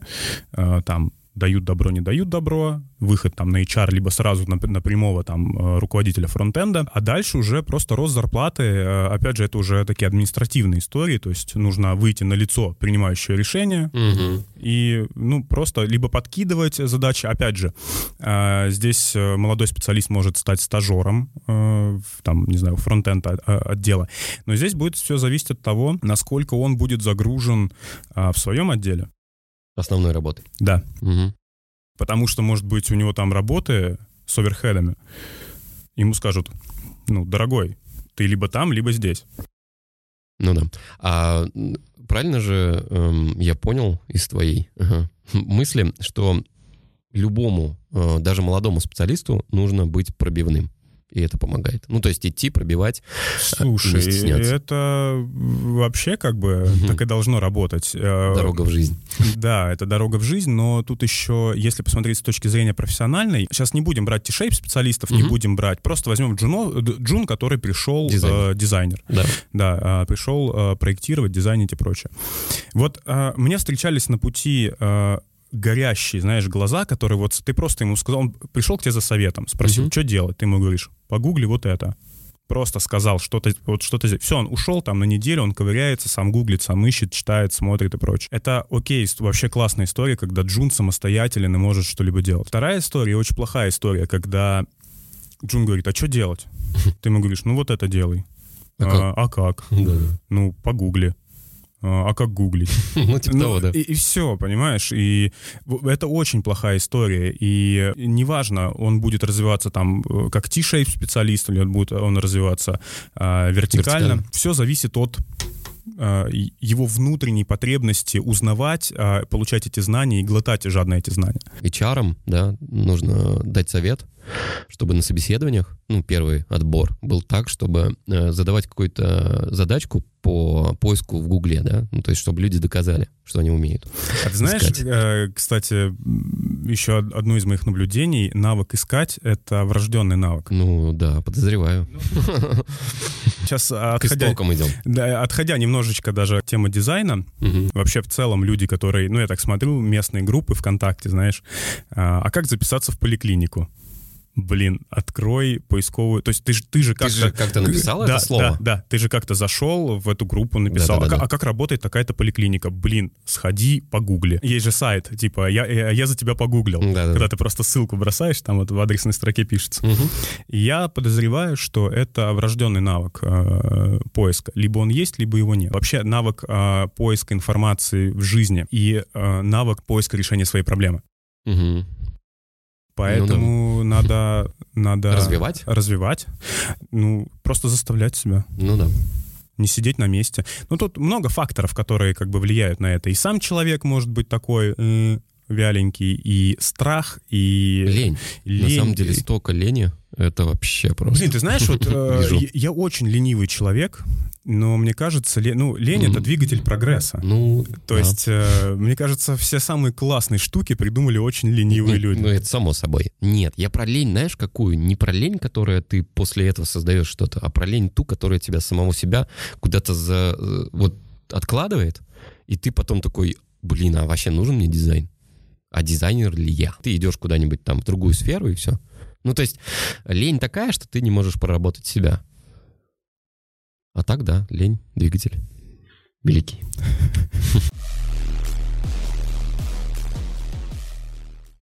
Speaker 2: э, там дают добро, не дают добро, выход там на HR, либо сразу на, на прямого там э, руководителя фронтенда, а дальше уже просто рост зарплаты, э, опять же, это уже такие административные истории, то есть нужно выйти на лицо принимающее решение угу. и, ну, просто либо подкидывать задачи, опять же, здесь молодой специалист может стать стажером, там, не знаю, фронтенда отдела, но здесь будет все зависеть от того, насколько он будет загружен в своем отделе
Speaker 1: основной работы.
Speaker 2: Да. Угу. Потому что, может быть, у него там работы с оверхедами. Ему скажут, ну, дорогой, ты либо там, либо здесь.
Speaker 1: Ну да. А правильно же эм, я понял из твоей ага, мысли, что любому, э, даже молодому специалисту нужно быть пробивным. И это помогает. Ну, то есть идти, пробивать,
Speaker 2: Слушай,
Speaker 1: не стесняться.
Speaker 2: это вообще как бы
Speaker 1: Мгм.
Speaker 2: так и должно работать. Э,
Speaker 1: Дорога в жизнь.
Speaker 2: Да, это дорога в жизнь, но тут еще, если посмотреть с точки зрения профессиональной, сейчас не будем брать T-shape специалистов, не
Speaker 1: Мгм.
Speaker 2: будем брать, просто возьмем Джуно, Джун, который пришел
Speaker 1: Дизайнер.
Speaker 2: э, дизайнер.
Speaker 1: Да.
Speaker 2: Да, пришел а, проектировать, дизайнить и прочее. Вот а, мне встречались на пути а, горящие, знаешь, глаза, которые вот ты просто ему сказал, он пришел к тебе за советом, спросил,
Speaker 1: Мгм.
Speaker 2: что делать, ты ему говоришь, погугли вот это. Просто сказал, что-то, вот что-то здесь. Все, он ушел там на неделю, он ковыряется, сам гуглит, сам ищет, читает, смотрит и прочее. Это окей, вообще классная история, когда Джун самостоятелен и может что-либо делать. Вторая история, очень плохая история, когда Джун говорит, а что делать? Ты ему говоришь, ну вот это делай.
Speaker 1: А как?
Speaker 2: А, а как?
Speaker 1: Да,
Speaker 2: Ну, погугли. А а как гуглить?
Speaker 1: Ну, типа
Speaker 2: Ну,
Speaker 1: того, да.
Speaker 2: И, все, понимаешь? И это очень плохая история. И неважно, он будет развиваться там э, как T-shape специалист, или он будет он развиваться а, вертикально.
Speaker 1: Вертикально.
Speaker 2: Все зависит от а, и- его внутренней потребности узнавать, а, получать эти знания и глотать жадно эти знания.
Speaker 1: HR, да, нужно дать совет, чтобы на собеседованиях, ну, первый отбор был так, чтобы э, задавать какую-то задачку по поиску в Гугле, да, ну, то есть чтобы люди доказали, что они умеют.
Speaker 2: А ты знаешь, э, кстати, еще од- одно из моих наблюдений, навык искать — это врожденный навык.
Speaker 1: Ну, да, подозреваю.
Speaker 2: Сейчас,
Speaker 1: К
Speaker 2: отходя,
Speaker 1: истокам идем.
Speaker 2: да, отходя немножечко даже от темы дизайна,
Speaker 1: Мгм.
Speaker 2: вообще в целом люди, которые, ну, я так смотрю, местные группы ВКонтакте, знаешь, а, а как записаться в поликлинику? Блин, открой поисковую... То есть ты же, ты же
Speaker 1: Ты
Speaker 2: как-то...
Speaker 1: же как-то написал
Speaker 2: да,
Speaker 1: это слово?
Speaker 2: Да, да, ты же как-то зашел в эту группу, написал,
Speaker 1: Да-да-да-да.
Speaker 2: а, ка- а как работает такая-то поликлиника? Блин, сходи, погугли. Есть же сайт, типа, я, я, я за тебя погуглил.
Speaker 1: Да-да-да.
Speaker 2: Когда ты просто ссылку бросаешь, там вот в адресной строке пишется. И Я подозреваю, что это врожденный навык э, поиска. Либо он есть, либо его нет. Вообще навык э, поиска информации в жизни и э, навык поиска решения своей проблемы.
Speaker 1: Мгм.
Speaker 2: Поэтому надо, надо
Speaker 1: Развивать?
Speaker 2: развивать. Ну, просто заставлять себя.
Speaker 1: Ну да.
Speaker 2: Не сидеть на месте. Ну, тут много факторов, которые как бы влияют на это. И сам человек может быть такой э, вяленький, и страх, и
Speaker 1: Лень. На
Speaker 2: лень.
Speaker 1: самом деле столько лени, это вообще просто...
Speaker 2: Блин, ты знаешь, вот э, я, очень ленивый человек, но мне кажется, ле- ну, лень — это двигатель прогресса.
Speaker 1: Ну,
Speaker 2: То
Speaker 1: да.
Speaker 2: есть, э, мне кажется, все самые классные штуки придумали очень ленивые
Speaker 1: Ну,
Speaker 2: люди.
Speaker 1: Ну, это само собой. Нет, я про лень, знаешь, какую? Не про лень, которая ты после этого создаешь что-то, а про лень ту, которая тебя самого себя куда-то за, э, вот откладывает, и ты потом такой, блин, а вообще нужен мне дизайн? А дизайнер ли я? Ты идешь куда-нибудь там в другую сферу, и все. Ну, то есть лень такая, что ты не можешь проработать себя. А так, да, лень, двигатель. Великий.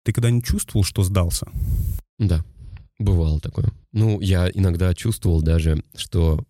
Speaker 2: Ты когда-нибудь чувствовал, что сдался?
Speaker 1: Да, бывало такое. Ну, я иногда чувствовал даже, что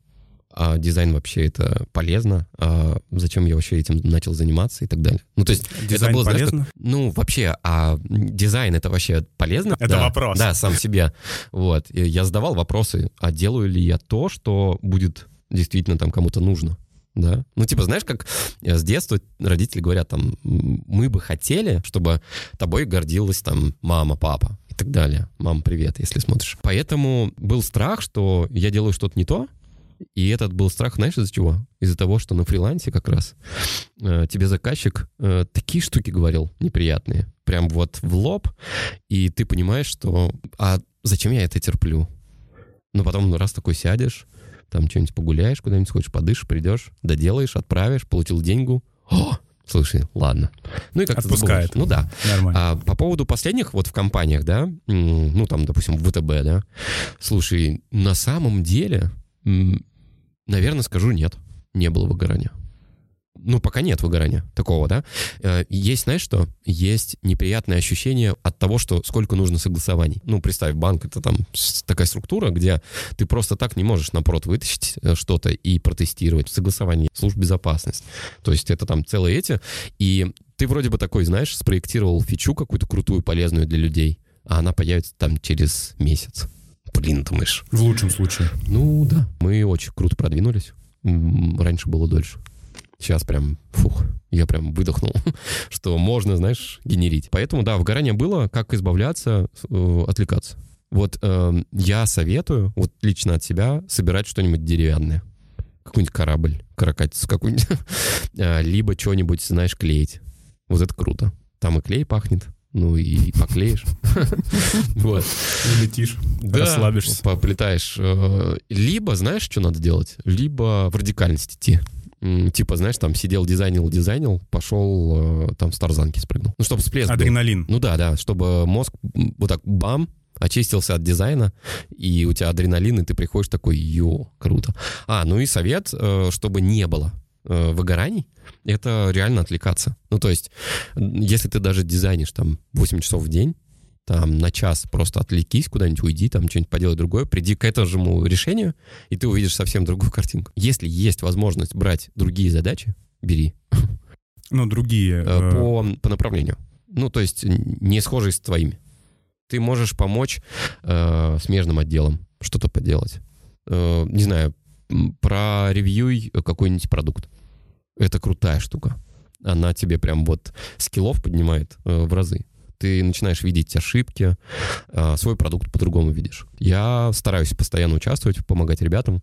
Speaker 1: а, дизайн вообще это полезно, а зачем я вообще этим начал заниматься и так далее. Ну, то есть
Speaker 2: Дизайн
Speaker 1: это было, знаешь,
Speaker 2: полезно?
Speaker 1: как- ну, вообще, а дизайн это вообще полезно?
Speaker 2: Это
Speaker 1: Да,
Speaker 2: вопрос.
Speaker 1: Да, сам себе. Вот. И я задавал вопросы, а делаю ли я то, что будет действительно там кому-то нужно? Да. Ну, типа, знаешь, как э, с детства родители говорят, там, мы бы хотели, чтобы тобой гордилась там мама, папа и так далее. Мам, привет, если смотришь. Поэтому был страх, что я делаю что-то не то, и этот был страх, знаешь, из-за чего? Из-за того, что на фрилансе как раз э, тебе заказчик э, такие штуки говорил неприятные, прям вот в лоб, и ты понимаешь, что а зачем я это терплю? Ну, потом раз такой сядешь, там что-нибудь погуляешь, куда-нибудь сходишь, подышишь, придешь, доделаешь, отправишь, получил деньгу. О, слушай, ладно. Ну и как-то
Speaker 2: Отпускает.
Speaker 1: забываешь. Ну да.
Speaker 2: Нормально.
Speaker 1: А по поводу последних вот в компаниях, да, ну там, допустим, в ВТБ, да, слушай, на самом деле, наверное, скажу нет, не было выгорания. Ну, пока нет выгорания такого, да. Э, Есть, знаешь что? Есть неприятное ощущение от того, что сколько нужно согласований. Ну, представь, банк — это там такая структура, где ты просто так не можешь напрот вытащить э, что-то и протестировать. Согласование, служб безопасности. То есть это там целые эти. И ты вроде бы такой, знаешь, спроектировал фичу какую-то крутую, полезную для людей, а она появится там через месяц. Блин, думаешь.
Speaker 2: В лучшем случае.
Speaker 1: Ну да, мы очень круто продвинулись. Раньше было дольше. Сейчас прям, фух, я прям выдохнул, что можно, знаешь, генерить. Поэтому, да, выгорание было, как избавляться, э, отвлекаться. Вот э, я советую, вот лично от себя, собирать что-нибудь деревянное. Какой-нибудь корабль, каракатицу какую-нибудь. А, либо что-нибудь, знаешь, клеить. Вот это круто. Там и клей пахнет, ну и поклеишь. Вот.
Speaker 2: И летишь, расслабишься.
Speaker 1: Поплетаешь. Э, либо, знаешь, что надо делать? Либо в радикальность идти. Типа, знаешь, там сидел, дизайнил, дизайнил, пошел э, там с тарзанки спрыгнул. Ну, чтобы всплеск
Speaker 2: Адреналин.
Speaker 1: Ну да, да, чтобы мозг вот так бам, очистился от дизайна, и у тебя адреналин, и ты приходишь такой, ё, круто. А, ну и совет, э, чтобы не было выгораний, это реально отвлекаться. Ну, то есть, если ты даже дизайнишь там 8 часов в день, там на час просто отвлекись куда-нибудь, уйди, там что-нибудь поделай другое, приди к этому решению, и ты увидишь совсем другую картинку. Если есть возможность брать другие задачи, бери.
Speaker 2: Ну, другие.
Speaker 1: Э, э, по, по направлению. Ну, то есть не схожие с твоими. Ты можешь помочь э, смежным отделам что-то поделать. Э, не знаю, проревьюй какой-нибудь продукт. Это крутая штука. Она тебе прям вот скиллов поднимает э, в разы ты начинаешь видеть ошибки, а, свой продукт по-другому видишь. Я стараюсь постоянно участвовать, помогать ребятам.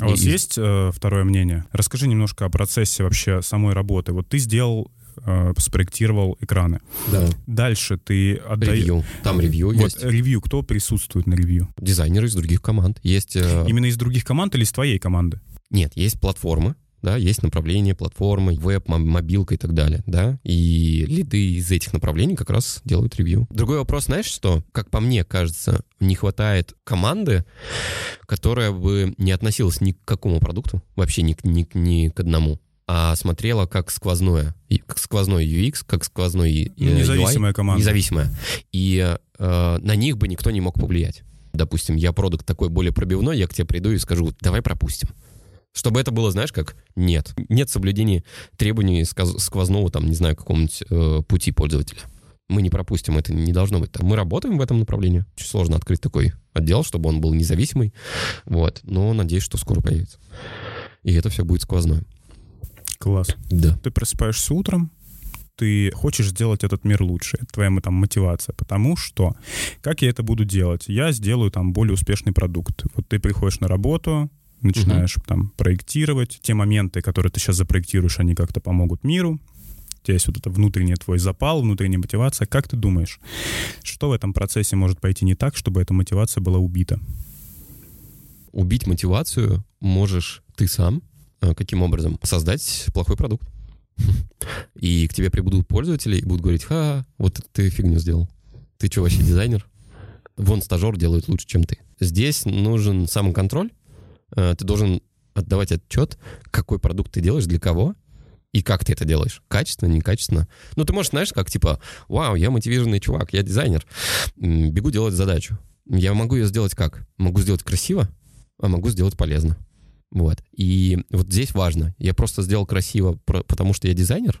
Speaker 2: А у вас есть э, второе мнение? Расскажи немножко о процессе вообще самой работы. Вот ты сделал э, спроектировал экраны.
Speaker 1: Да.
Speaker 2: Дальше ты
Speaker 1: отдаешь... Ревью. Там ревью вот, есть.
Speaker 2: ревью. Кто присутствует на ревью?
Speaker 1: Дизайнеры из других команд. Есть... Э...
Speaker 2: Именно из других команд или из твоей команды?
Speaker 1: Нет, есть платформы, да, есть направления, платформы, веб, мобилка и так далее, да, и лиды из этих направлений как раз делают ревью. Другой вопрос, знаешь что? Как по мне кажется, не хватает команды, которая бы не относилась ни к какому продукту, вообще ни, ни, ни к одному, а смотрела как сквозное, как сквозной UX, как сквозной
Speaker 2: ну, Независимая UI, команда.
Speaker 1: Независимая. И э, на них бы никто не мог повлиять. Допустим, я продукт такой более пробивной, я к тебе приду и скажу, давай пропустим. Чтобы это было, знаешь, как нет. Нет соблюдения требований сквозного, там, не знаю, какого-нибудь э, пути пользователя. Мы не пропустим, это не должно быть так. Мы работаем в этом направлении. Очень сложно открыть такой отдел, чтобы он был независимый. Вот. Но надеюсь, что скоро появится. И это все будет сквозное.
Speaker 2: Класс.
Speaker 1: Да.
Speaker 2: Ты просыпаешься утром, ты хочешь сделать этот мир лучше. Это твоя там мотивация. Потому что, как я это буду делать? Я сделаю там более успешный продукт. Вот ты приходишь на работу, начинаешь угу. там проектировать. Те моменты, которые ты сейчас запроектируешь, они как-то помогут миру. У тебя есть вот это внутренний твой запал, внутренняя мотивация. Как ты думаешь, что в этом процессе может пойти не так, чтобы эта мотивация была убита?
Speaker 1: Убить мотивацию можешь ты сам. А, каким образом? Создать плохой продукт. И к тебе прибудут пользователи и будут говорить, ха, вот ты фигню сделал. Ты что, вообще дизайнер? Вон стажер делает лучше, чем ты. Здесь нужен самоконтроль, Э, ты должен отдавать отчет, какой продукт ты делаешь, для кого, и как ты это делаешь. Качественно, некачественно. Ну, ты можешь, знаешь, как типа, вау, я мотивированный чувак, я дизайнер, бегу делать задачу. Я могу ее сделать как? Могу сделать красиво, а могу сделать полезно. Вот. И вот здесь важно. Я просто сделал красиво, потому что я дизайнер,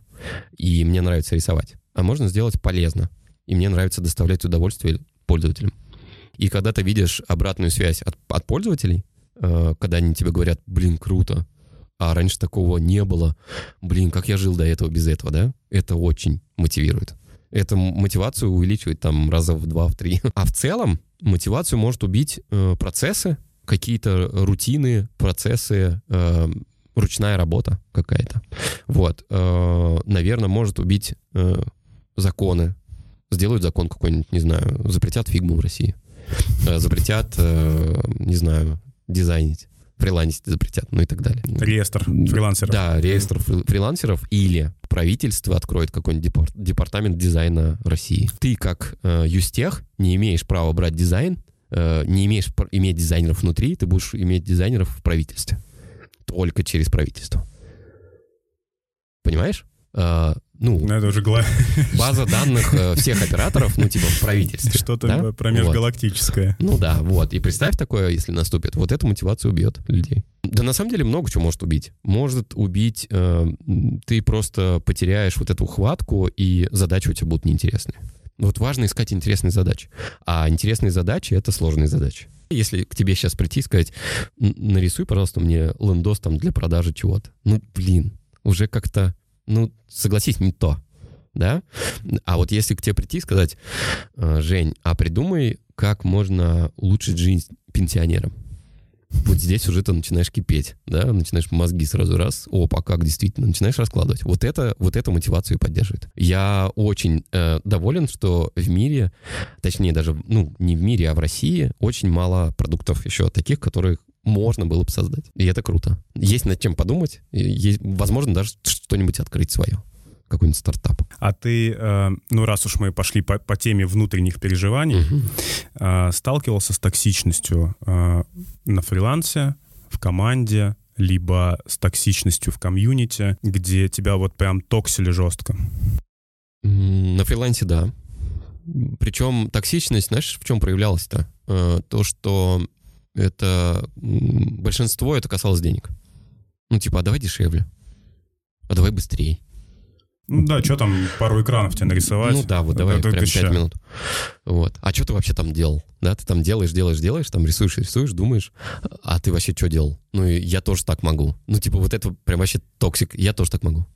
Speaker 1: и мне нравится рисовать. А можно сделать полезно. И мне нравится доставлять удовольствие пользователям. И когда ты видишь обратную связь от, от пользователей, Э, когда они тебе говорят, блин, круто, а раньше такого не было, блин, как я жил до этого без этого, да? Это очень мотивирует. Это мотивацию увеличивает там раза в два, в три. А в целом мотивацию может убить э, процессы, какие-то рутины, процессы, э, ручная работа какая-то. Вот. Э, наверное, может убить э, законы. Сделают закон какой-нибудь, не знаю, запретят фигму в России. Э, запретят, э, не знаю, дизайнить фрилансить запретят, ну и так далее.
Speaker 2: Реестр фрилансеров.
Speaker 1: Да, реестр фрилансеров или правительство откроет какой-нибудь департамент дизайна России. Ты как э, юстех не имеешь права брать дизайн, э, не имеешь иметь дизайнеров внутри, ты будешь иметь дизайнеров в правительстве. Только через правительство. Понимаешь?
Speaker 2: Э, ну, ну, это уже гла...
Speaker 1: база данных э, всех операторов, ну, типа, в правительстве.
Speaker 2: Что-то да? про межгалактическое.
Speaker 1: Вот. Ну да, вот. И представь такое, если наступит. Вот эта мотивация убьет людей. Да на самом деле много чего может убить. Может убить, э, ты просто потеряешь вот эту хватку, и задачи у тебя будут неинтересные. Вот важно искать интересные задачи. А интересные задачи — это сложные задачи. Если к тебе сейчас прийти и сказать, нарисуй, пожалуйста, мне лендос там для продажи чего-то. Ну, блин, уже как-то ну, согласись, не то, да? А вот если к тебе прийти и сказать, «Э, Жень, а придумай как можно улучшить жизнь пенсионерам. Вот здесь уже ты начинаешь кипеть, да, начинаешь мозги сразу раз, опа, как действительно, начинаешь раскладывать. Вот это, вот эту мотивацию поддерживает. Я очень э, доволен, что в мире, точнее даже, ну, не в мире, а в России очень мало продуктов еще таких, которых можно было бы создать. И это круто. Есть над чем подумать, есть, возможно, даже что-нибудь открыть свое какой-нибудь стартап.
Speaker 2: А ты, э, ну раз уж мы пошли по, по теме внутренних переживаний, угу. сталкивался с токсичностью э, на фрилансе, в команде, либо с токсичностью в комьюнити, где тебя вот прям токсили жестко?
Speaker 1: На фрилансе, да. Причем токсичность, знаешь, в чем проявлялась-то? То, что это большинство это касалось денег. Ну, типа, а давай дешевле, а давай быстрее.
Speaker 2: Ну да, что там, пару экранов тебе нарисовать.
Speaker 1: Ну да, вот давай это, прям это 5 минут. Вот. А что ты вообще там делал? Да, ты там делаешь, делаешь, делаешь, там рисуешь, рисуешь, думаешь, а ты вообще что делал? Ну, и я тоже так могу. Ну, типа, вот это прям вообще токсик, я тоже так могу.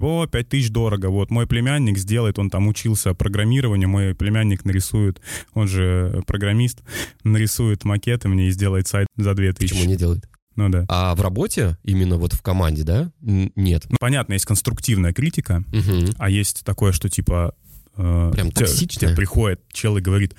Speaker 2: О, 5 тысяч дорого. Вот мой племянник сделает, он там учился программированию, мой племянник нарисует, он же программист, нарисует макеты мне и сделает сайт за 2 тысячи.
Speaker 1: Почему не делает?
Speaker 2: Ну да.
Speaker 1: А в работе, именно вот в команде, да, нет?
Speaker 2: Ну, понятно, есть конструктивная критика, угу. а есть такое, что типа...
Speaker 1: Э, Прям токсичная?
Speaker 2: Тебе приходит чел и говорит,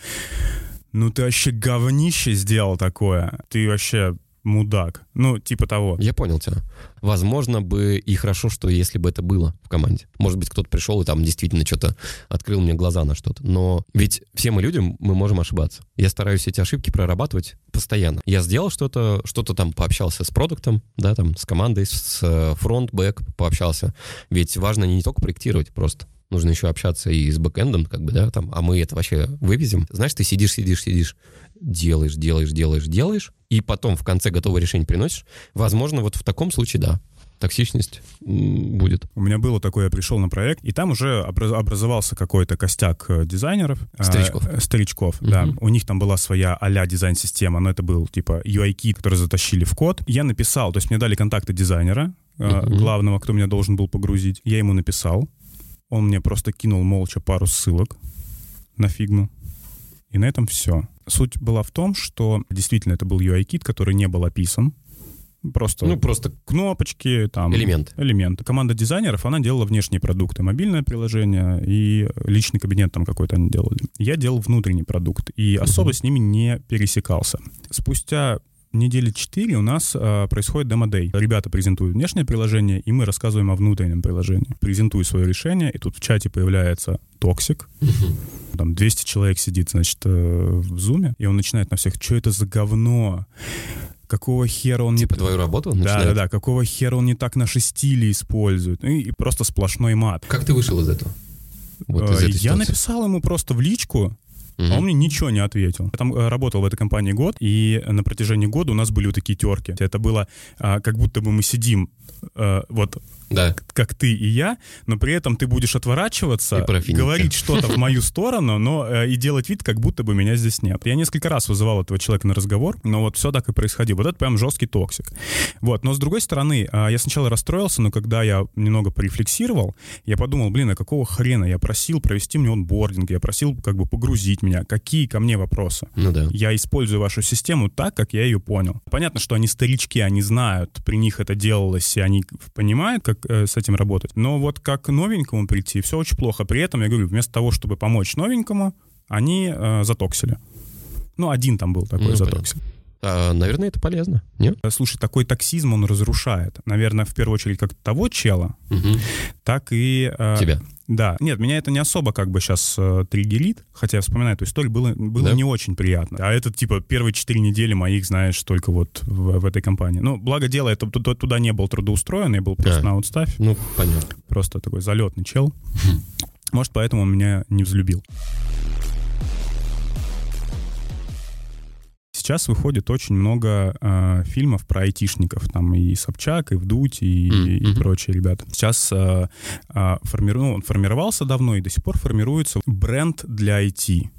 Speaker 2: ну ты вообще говнище сделал такое, ты вообще мудак. Ну, типа того.
Speaker 1: Я понял тебя. Возможно бы и хорошо, что если бы это было в команде. Может быть, кто-то пришел и там действительно что-то открыл мне глаза на что-то. Но ведь все мы люди, мы можем ошибаться. Я стараюсь эти ошибки прорабатывать постоянно. Я сделал что-то, что-то там пообщался с продуктом, да, там, с командой, с фронт, бэк пообщался. Ведь важно не только проектировать просто нужно еще общаться и с бэкэндом, как бы, да, там, а мы это вообще вывезем. Знаешь, ты сидишь, сидишь, сидишь, делаешь, делаешь, делаешь, делаешь, и потом в конце готовое решение приносишь. Возможно, вот в таком случае, да, токсичность будет.
Speaker 2: У меня было такое, я пришел на проект, и там уже образовался какой-то костяк э, дизайнеров.
Speaker 1: Э, старичков.
Speaker 2: Э, старичков, угу. да. У них там была своя а-ля дизайн-система, но это был типа UI-кит, который затащили в код. Я написал, то есть мне дали контакты дизайнера, угу. главного, кто меня должен был погрузить. Я ему написал, он мне просто кинул молча пару ссылок на фигму. И на этом все. Суть была в том, что действительно это был UI-кит, который не был описан. Просто,
Speaker 1: ну, просто
Speaker 2: кнопочки, там...
Speaker 1: Элемент.
Speaker 2: Элемент. Команда дизайнеров, она делала внешние продукты. Мобильное приложение и личный кабинет там какой-то они делали. Я делал внутренний продукт и особо uh-huh. с ними не пересекался. Спустя недели 4 у нас э, происходит demo day. Ребята презентуют внешнее приложение, и мы рассказываем о внутреннем приложении. Презентую свое решение, и тут в чате появляется токсик. Там 200 человек сидит, значит, э, в зуме, и он начинает на всех, что это за говно? какого хера он
Speaker 1: типа не... твою работу он
Speaker 2: Да, да, да, какого хера он не так наши стили использует. И, и просто сплошной мат.
Speaker 1: Как ты вышел из этого?
Speaker 2: Вот из э, этой я написал ему просто в личку, Угу. А он мне ничего не ответил. Я там э, работал в этой компании год, и на протяжении года у нас были вот такие терки. Это было а, как будто бы мы сидим а, вот
Speaker 1: да.
Speaker 2: как ты и я, но при этом ты будешь отворачиваться, говорить что-то в мою сторону, но э, и делать вид, как будто бы меня здесь нет. Я несколько раз вызывал этого человека на разговор, но вот все так и происходило. Вот это прям жесткий токсик. Вот, но с другой стороны, э, я сначала расстроился, но когда я немного порефлексировал, я подумал, блин, а какого хрена я просил провести мне онбординг, я просил как бы погрузить меня, какие ко мне вопросы?
Speaker 1: Ну да.
Speaker 2: Я использую вашу систему так, как я ее понял. Понятно, что они старички, они знают, при них это делалось, и они понимают, как э, с этим работать. Но вот как новенькому прийти, все очень плохо. При этом, я говорю, вместо того, чтобы помочь новенькому, они э, затоксили. Ну, один там был такой ну, затоксил.
Speaker 1: А, наверное, это полезно, нет?
Speaker 2: Слушай, такой токсизм, он разрушает. Наверное, в первую очередь, как того чела, угу. так и...
Speaker 1: Э, Тебя.
Speaker 2: Да, нет, меня это не особо как бы сейчас э, триггерит, хотя я вспоминаю эту историю, было, было да? не очень приятно. А это типа первые четыре недели моих, знаешь, только вот в, в этой компании. Ну, благо дело, я туда, туда не был трудоустроен, я был просто а, на аутставь.
Speaker 1: Ну, понятно.
Speaker 2: Просто такой залетный чел. Может, поэтому он меня не взлюбил. Сейчас выходит очень много э, фильмов про айтишников. Там и Собчак, и Вдуть, и, mm-hmm. и прочие ребята. Сейчас э, э, формиру... ну, он формировался давно и до сих пор формируется бренд для IT.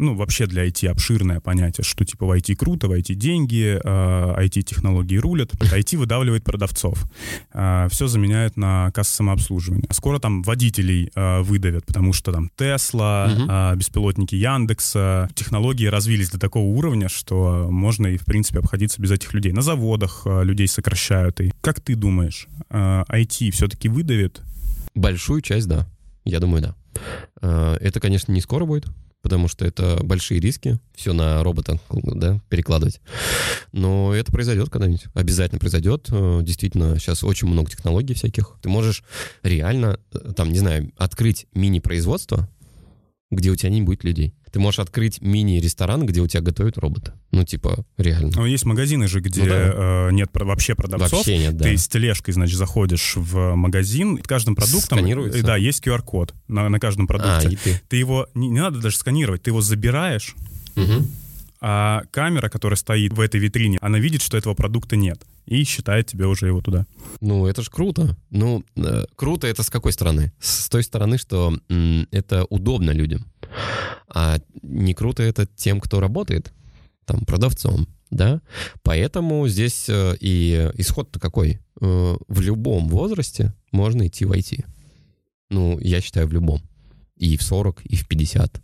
Speaker 2: Ну, вообще для IT обширное понятие, что типа в IT круто, в IT деньги, IT-технологии а, рулят, IT выдавливает продавцов. А, Все заменяют на кассы самообслуживания. Скоро там водителей а, выдавят, потому что там Тесла, угу. беспилотники Яндекса, технологии развились до такого уровня, что можно и, в принципе, обходиться без этих людей. На заводах людей сокращают. И как ты думаешь, IT все-таки выдавит?
Speaker 1: Большую часть, да. Я думаю, да. Это, конечно, не скоро будет, потому что это большие риски, все на робота да, перекладывать. Но это произойдет когда-нибудь, обязательно произойдет. Э, действительно, сейчас очень много технологий всяких. Ты можешь реально, э, там, не знаю, открыть мини-производство, где у тебя не будет людей. Ты можешь открыть мини-ресторан, где у тебя готовят роботы. Ну, типа, реально.
Speaker 2: Ну, есть магазины же, где ну, да. э, нет вообще продавцов.
Speaker 1: Вообще нет, да.
Speaker 2: Ты с тележкой, значит, заходишь в магазин, и каждым продуктом...
Speaker 1: Сканируется.
Speaker 2: Да, есть QR-код на, на каждом продукте. А, и ты. ты его... Не, не надо даже сканировать, ты его забираешь, угу. а камера, которая стоит в этой витрине, она видит, что этого продукта нет и считает тебе уже его туда.
Speaker 1: Ну, это же круто. Ну, э, круто это с какой стороны? С той стороны, что м, это удобно людям. А не круто это тем, кто работает там продавцом, да? Поэтому здесь э, и исход-то какой? Э, в любом возрасте можно идти в IT. Ну, я считаю, в любом. И в 40, и в 50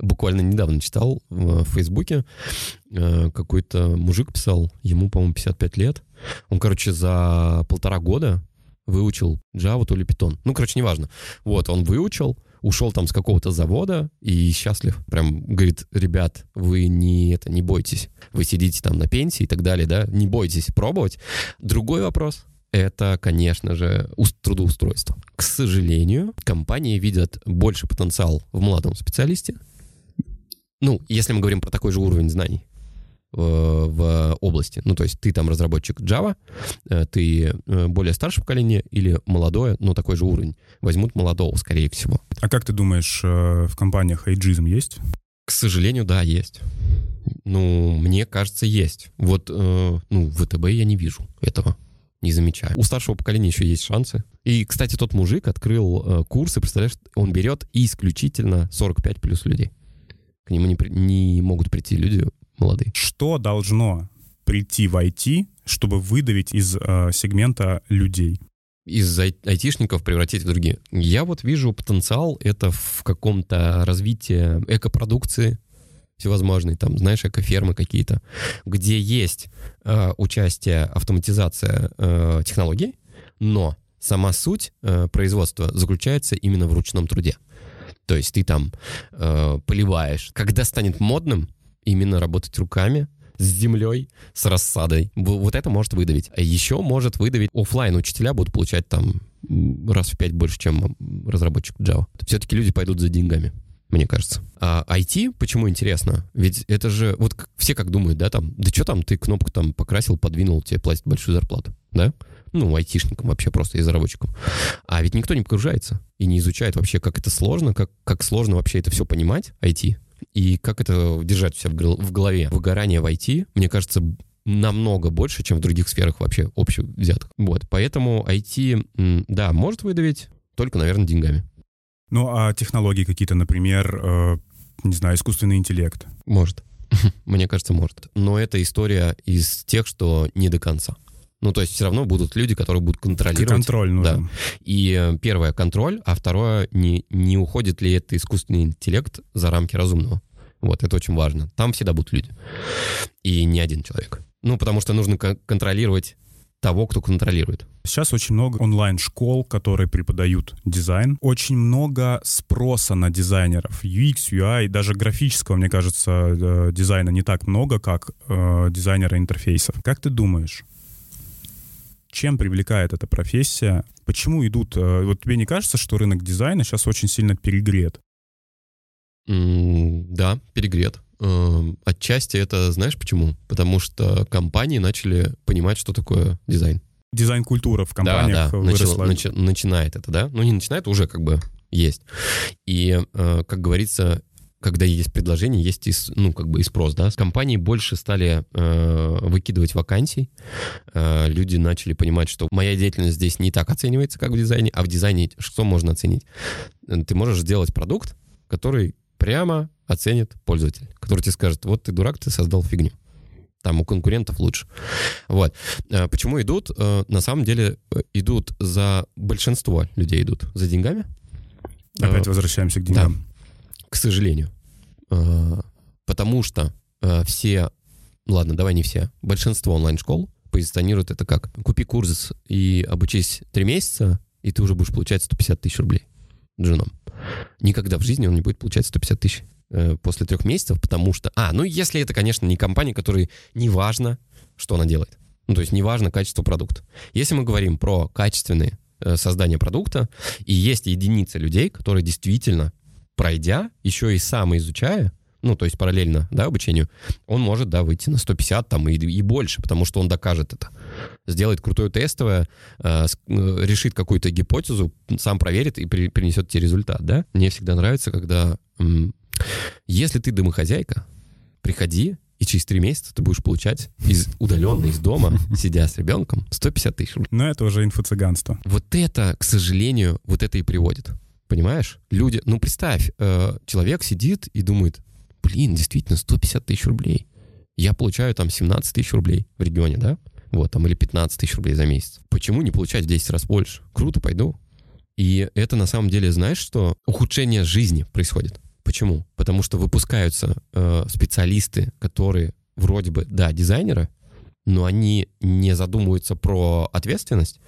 Speaker 1: буквально недавно читал в Фейсбуке, э, какой-то мужик писал, ему, по-моему, 55 лет. Он, короче, за полтора года выучил Java, то ли Python. Ну, короче, неважно. Вот, он выучил, ушел там с какого-то завода и счастлив. Прям говорит, ребят, вы не это, не бойтесь. Вы сидите там на пенсии и так далее, да, не бойтесь пробовать. Другой вопрос, это, конечно же, трудоустройство. К сожалению, компании видят больше потенциал в молодом специалисте, ну, если мы говорим про такой же уровень знаний в, в области. Ну, то есть ты там разработчик Java, э, ты э, более старшее поколение или молодое, но такой же уровень. Возьмут молодого, скорее всего.
Speaker 2: А как ты думаешь, э, в компаниях эйджизм есть?
Speaker 1: К сожалению, да, есть. Ну, мне кажется, есть. Вот, ну, в ВТБ я не вижу этого не замечаю. У старшего поколения еще есть шансы. И, кстати, тот мужик открыл э, курсы, представляешь, он берет исключительно 45 плюс людей. К нему не, не могут прийти люди молодые.
Speaker 2: Что должно прийти в IT, чтобы выдавить из э, сегмента людей?
Speaker 1: из айтишников превратить в другие. Я вот вижу потенциал это в каком-то развитии экопродукции всевозможной, там, знаешь, экофермы какие-то, где есть э, участие, автоматизация э, технологий, но сама суть э, производства заключается именно в ручном труде. То есть ты там э, поливаешь. Когда станет модным именно работать руками, с землей, с рассадой. Вот это может выдавить. А еще может выдавить офлайн учителя будут получать там раз в пять больше, чем разработчик Java. Все-таки люди пойдут за деньгами мне кажется. А IT, почему интересно? Ведь это же, вот все как думают, да, там, да что там, ты кнопку там покрасил, подвинул, тебе платят большую зарплату, да? ну, айтишникам вообще просто и разработчикам. А ведь никто не погружается и не изучает вообще, как это сложно, как, как сложно вообще это все понимать, IT, и как это держать все в голове. Выгорание в IT, мне кажется, намного больше, чем в других сферах вообще общих взятых. Вот, поэтому IT, да, может выдавить, только, наверное, деньгами.
Speaker 2: Ну, а технологии какие-то, например, э, не знаю, искусственный интеллект?
Speaker 1: Может. Мне кажется, может. Но это история из тех, что не до конца. Ну, то есть все равно будут люди, которые будут контролировать.
Speaker 2: Контроль нужен.
Speaker 1: Да. И э, первое — контроль, а второе — не, не уходит ли это искусственный интеллект за рамки разумного. Вот, это очень важно. Там всегда будут люди. И не один человек. Ну, потому что нужно контролировать того, кто контролирует.
Speaker 2: Сейчас очень много онлайн-школ, которые преподают дизайн. Очень много спроса на дизайнеров. UX, UI, даже графического, мне кажется, э, дизайна не так много, как э, дизайнера интерфейсов. Как ты думаешь, чем привлекает эта профессия? Почему идут... Э, вот тебе не кажется, что рынок дизайна сейчас очень сильно перегрет?
Speaker 1: Mm, да, перегрет. Эм, отчасти это знаешь почему? Потому что компании начали понимать, что такое дизайн.
Speaker 2: Дизайн-культура в компаниях
Speaker 1: да, да, выросла. Начи, начинает это, да? Ну, не начинает, уже как бы есть. И, э, как говорится, когда есть предложение, есть и, ну, как бы и спрос, да. Компании больше стали э, выкидывать вакансий. Э, люди начали понимать, что моя деятельность здесь не так оценивается, как в дизайне, а в дизайне что можно оценить? Ты можешь сделать продукт, который прямо оценит пользователь, который тебе скажет, вот ты дурак, ты создал фигню. Там у конкурентов лучше. Вот. Э, почему идут? Э, на самом деле э, идут за... Большинство людей идут за деньгами.
Speaker 2: Опять возвращаемся к деньгам.
Speaker 1: К сожалению. Потому что все... Ладно, давай не все. Большинство онлайн-школ позиционируют это как купи курс и обучись три месяца, и ты уже будешь получать 150 тысяч рублей джуном. Никогда в жизни он не будет получать 150 тысяч э, после трех месяцев, потому что... А, ну если это, конечно, не компания, которой не важно, что она делает. Ну, то есть не важно качество продукта. Если мы говорим про качественное э, создание продукта, и есть единицы людей, которые действительно, пройдя, еще и самоизучая, ну, то есть параллельно, да, обучению, он может, да, выйти на 150 там и, и больше, потому что он докажет это. Сделает крутое тестовое, э, э, решит какую-то гипотезу, сам проверит и при, принесет тебе результат, да. Мне всегда нравится, когда, если ты домохозяйка, приходи, и через три месяца ты будешь получать из удаленно из дома, сидя с ребенком, 150 тысяч.
Speaker 2: Но это уже инфо-цыганство.
Speaker 1: Вот это, к сожалению, вот это и приводит. Понимаешь? Люди, ну представь, э, человек сидит и думает, блин, действительно, 150 тысяч рублей. Я получаю там 17 тысяч рублей в регионе, да? Вот, там, или 15 тысяч рублей за месяц. Почему не получать в 10 раз больше? Круто, пойду. И это на самом деле, знаешь, что ухудшение жизни происходит. Почему? Потому что выпускаются э, специалисты, которые вроде бы, да, дизайнеры, но они не задумываются про ответственность,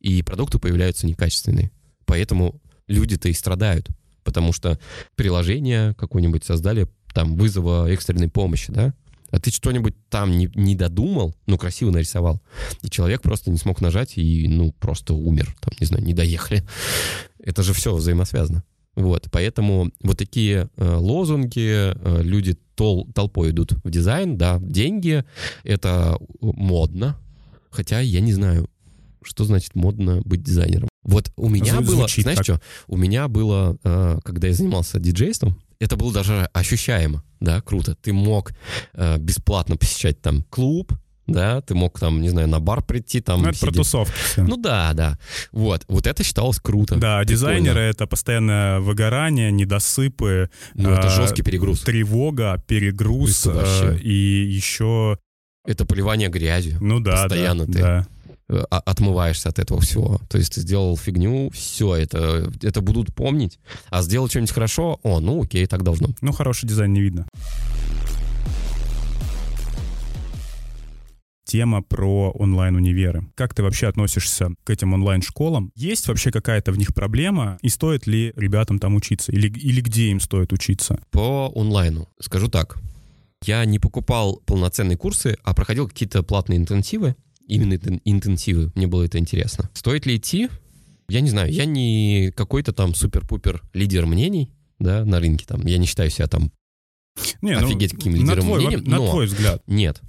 Speaker 1: и продукты появляются некачественные. Поэтому люди-то и страдают, потому что приложение какое-нибудь создали там вызова экстренной помощи, да, а ты что-нибудь там не, не додумал, ну, красиво нарисовал, и человек просто не смог нажать и, ну, просто умер, там, не знаю, не доехали. Это же все взаимосвязано. Вот, поэтому вот такие э, лозунги, э, люди тол толпой идут в дизайн, да, деньги, это модно, хотя я не знаю, что значит модно быть дизайнером. Вот у меня Звучит было, знаешь так. что, у меня было, э, когда я занимался диджейством, это было даже ощущаемо, да, круто. Ты мог э, бесплатно посещать там клуб, да, ты мог там, не знаю, на бар прийти, там...
Speaker 2: Ну, это сидеть. про тусовки. Все.
Speaker 1: Ну да, да. Вот, вот это считалось круто.
Speaker 2: Да, Прикольно. дизайнеры — это постоянное выгорание, недосыпы.
Speaker 1: Ну, это э, жесткий перегруз.
Speaker 2: Тревога, перегруз э, и еще...
Speaker 1: Это поливание грязью.
Speaker 2: Ну да,
Speaker 1: Постоянно
Speaker 2: да,
Speaker 1: ты
Speaker 2: да.
Speaker 1: Э, отмываешься от этого всего. То есть ты сделал фигню, все, это, это будут помнить. А сделал что-нибудь хорошо, о, ну окей, так должно.
Speaker 2: Ну, хороший дизайн не видно. тема про онлайн-универы. Как ты вообще относишься к этим онлайн-школам? Есть вообще какая-то в них проблема? И стоит ли ребятам там учиться? Или, или где им стоит учиться?
Speaker 1: По онлайну. Скажу так. Я не покупал полноценные курсы, а проходил какие-то платные интенсивы именно интенсивы. Мне было это интересно. Стоит ли идти? Я не знаю, я не какой-то там супер-пупер лидер мнений, да, на рынке там. Я не считаю себя там не, ну, офигеть ну, каким лидером на твой, мнением.
Speaker 2: На но твой взгляд.
Speaker 1: Нет.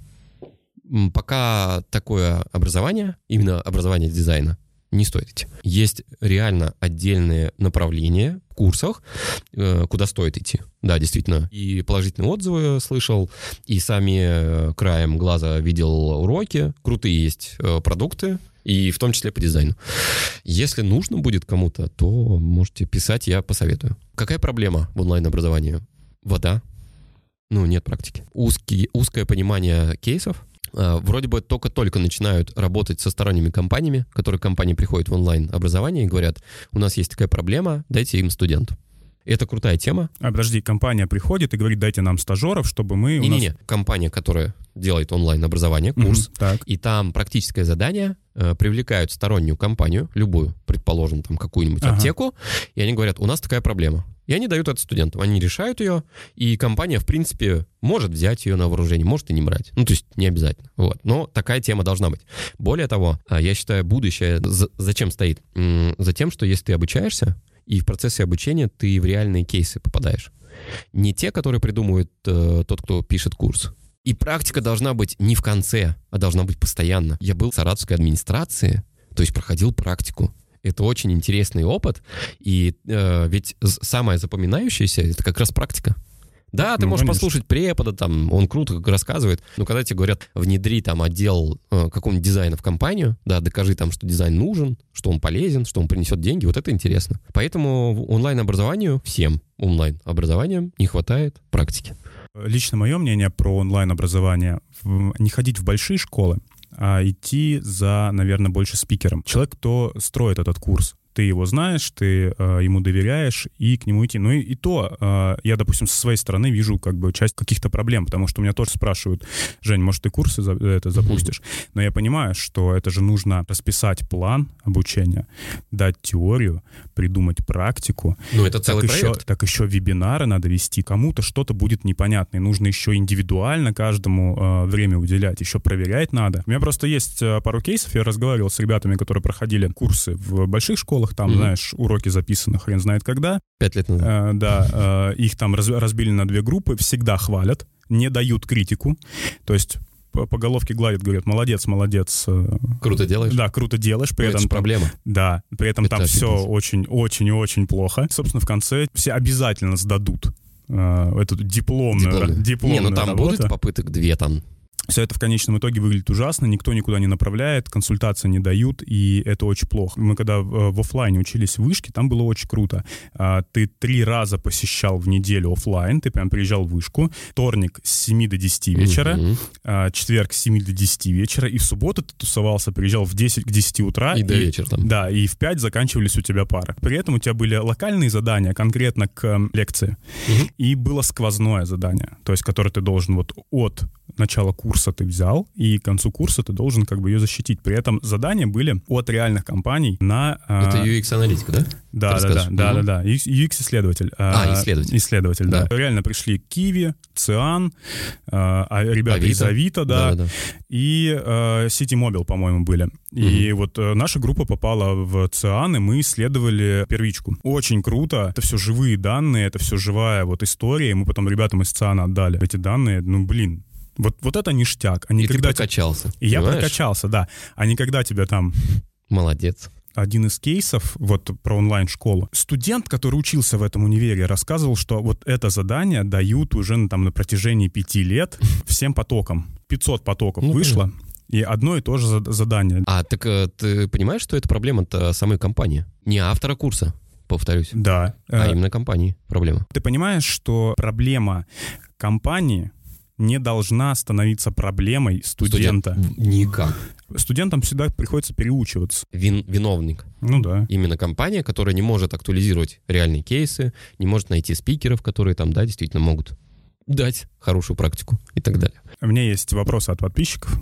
Speaker 1: Пока такое образование, именно образование дизайна, не стоит идти. Есть реально отдельные направления в курсах, э, куда стоит идти. Да, действительно. И положительные отзывы слышал, и сами э, краем глаза видел уроки. Крутые есть э, продукты, и в том числе по дизайну. Если нужно будет кому-то, то можете писать, я посоветую. Какая проблема в онлайн-образовании? Вода. Ну, нет практики. Узкий, узкое понимание кейсов, вроде бы только-только начинают работать со сторонними компаниями, которые компании приходят в онлайн-образование и говорят, у нас есть такая проблема, дайте им студенту. Это крутая тема.
Speaker 2: А подожди, компания приходит и говорит, дайте нам стажеров, чтобы мы...
Speaker 1: Не-не-не, нас... компания, которая делает онлайн-образование, курс, угу, так. и там практическое задание, э, привлекают стороннюю компанию, любую, предположим, там какую-нибудь ага. аптеку, и они говорят, у нас такая проблема. И они дают это студентам. Они решают ее, и компания, в принципе, может взять ее на вооружение, может и не брать. Ну, то есть не обязательно. Вот. Но такая тема должна быть. Более того, а, я считаю, будущее зачем стоит? За тем, что если ты обучаешься, и в процессе обучения ты в реальные кейсы попадаешь. Не те, которые придумывает э, тот, кто пишет курс. И практика должна быть не в конце, а должна быть постоянно. Я был в саратовской администрации, то есть проходил практику. Это очень интересный опыт, и э, ведь самое запоминающееся это как раз практика. Да, ты
Speaker 2: Ну,
Speaker 1: можешь
Speaker 2: конечно.
Speaker 1: послушать препода, там, он круто рассказывает, но когда тебе говорят, внедри там отдел э, какого-нибудь дизайна в компанию, да, докажи там, что дизайн нужен, что он полезен, что он принесет деньги, вот это интересно. Поэтому онлайн-образованию всем онлайн-образованием не хватает практики.
Speaker 2: Лично мое мнение про онлайн-образование не ходить в большие школы, а идти за, наверное, больше спикером. Человек, кто строит этот курс. Ты его знаешь, ты э, ему доверяешь, и к нему идти. Ну и, и то, э, я, допустим, со своей стороны вижу как бы часть каких-то проблем, потому что меня тоже спрашивают, Жень, может, ты курсы за- это запустишь? Но я понимаю, что это же нужно расписать план обучения, дать теорию, придумать практику,
Speaker 1: Ну, это
Speaker 2: так
Speaker 1: целый
Speaker 2: еще,
Speaker 1: проект.
Speaker 2: так еще вебинары надо вести. Кому-то что-то будет непонятно, и нужно еще индивидуально каждому э, время уделять, еще проверять надо. У меня просто есть э, пару кейсов, я разговаривал с ребятами, которые проходили курсы в больших школах, там,
Speaker 1: Мгм.
Speaker 2: знаешь, уроки записаны хрен знает когда.
Speaker 1: Пять лет назад.
Speaker 2: Э, да, э, их там раз- разбили на две группы, всегда хвалят, не дают критику, то есть по, головке гладят, говорят, молодец, молодец, э,
Speaker 1: Круто делаешь?
Speaker 2: да, круто делаешь, при
Speaker 1: Ну, это
Speaker 2: этом там
Speaker 1: проблема.
Speaker 2: да, при этом
Speaker 1: Это
Speaker 2: там все
Speaker 1: офигеть.
Speaker 2: очень, очень и очень плохо. Собственно, в конце все обязательно сдадут э, эту дипломную, дипломную
Speaker 1: Не, ну там
Speaker 2: работу.
Speaker 1: будут попыток две там.
Speaker 2: Все это в конечном итоге выглядит ужасно, никто никуда не направляет, консультации не дают, и это очень плохо. Мы когда в, в офлайне учились в вышке, там было очень круто. А, Ты три раза посещал в неделю офлайн, ты прям приезжал в вышку, вторник с 7 до 10 вечера, а, четверг с 7 до 10 вечера, и в субботу ты тусовался, приезжал в 10 к 10 утра.
Speaker 1: И до вечера там.
Speaker 2: Да, и в 5 заканчивались у тебя пары. При этом у тебя были локальные задания конкретно к м, лекции.
Speaker 1: Мгм.
Speaker 2: И было сквозное задание, то есть которое ты должен вот от начала курса ты взял, и к концу курса ты должен как бы ее защитить. При этом задания были от реальных компаний на... а,
Speaker 1: Это UX-аналитика, да?
Speaker 2: да, да, да, да, да, да. UX-исследователь.
Speaker 1: А, исследователь.
Speaker 2: Исследователь, да.
Speaker 1: Да.
Speaker 2: Реально пришли Киви, Циан, а, а ребята из Авито, да,
Speaker 1: Да-да-да.
Speaker 2: и э, City Mobile, по-моему, были. И вот э, наша группа попала в ЦИАН, и мы исследовали первичку. Очень круто. Это все живые данные, это все живая вот история. И мы потом ребятам из ЦИАНа отдали эти данные. Ну, блин, вот, вот это ништяк. А не
Speaker 1: И ты
Speaker 2: когда те-
Speaker 1: прокачался.
Speaker 2: И я
Speaker 1: понимаешь?
Speaker 2: прокачался, да. А не когда тебя там
Speaker 1: Молодец.
Speaker 2: один из кейсов вот про онлайн-школу. Студент, который учился в этом универе, рассказывал, что вот это задание дают уже ну, там на протяжении пяти лет всем потокам. 500 потоков
Speaker 1: Ну,
Speaker 2: вышло, и одно и то же зад- задание.
Speaker 1: А так э, ты понимаешь, что это проблема-то самой компании? Не автора курса, повторюсь,
Speaker 2: Да.
Speaker 1: а
Speaker 2: Э,
Speaker 1: именно компании проблема.
Speaker 2: Ты понимаешь, что проблема компании не должна становиться проблемой студента.
Speaker 1: Студент- Никак.
Speaker 2: Студентам всегда приходится переучиваться.
Speaker 1: Вин, виновник.
Speaker 2: Ну да.
Speaker 1: Именно компания, которая не может актуализировать реальные кейсы, не может найти спикеров, которые там, да, действительно могут дать хорошую практику и так далее.
Speaker 2: У меня есть вопросы от подписчиков.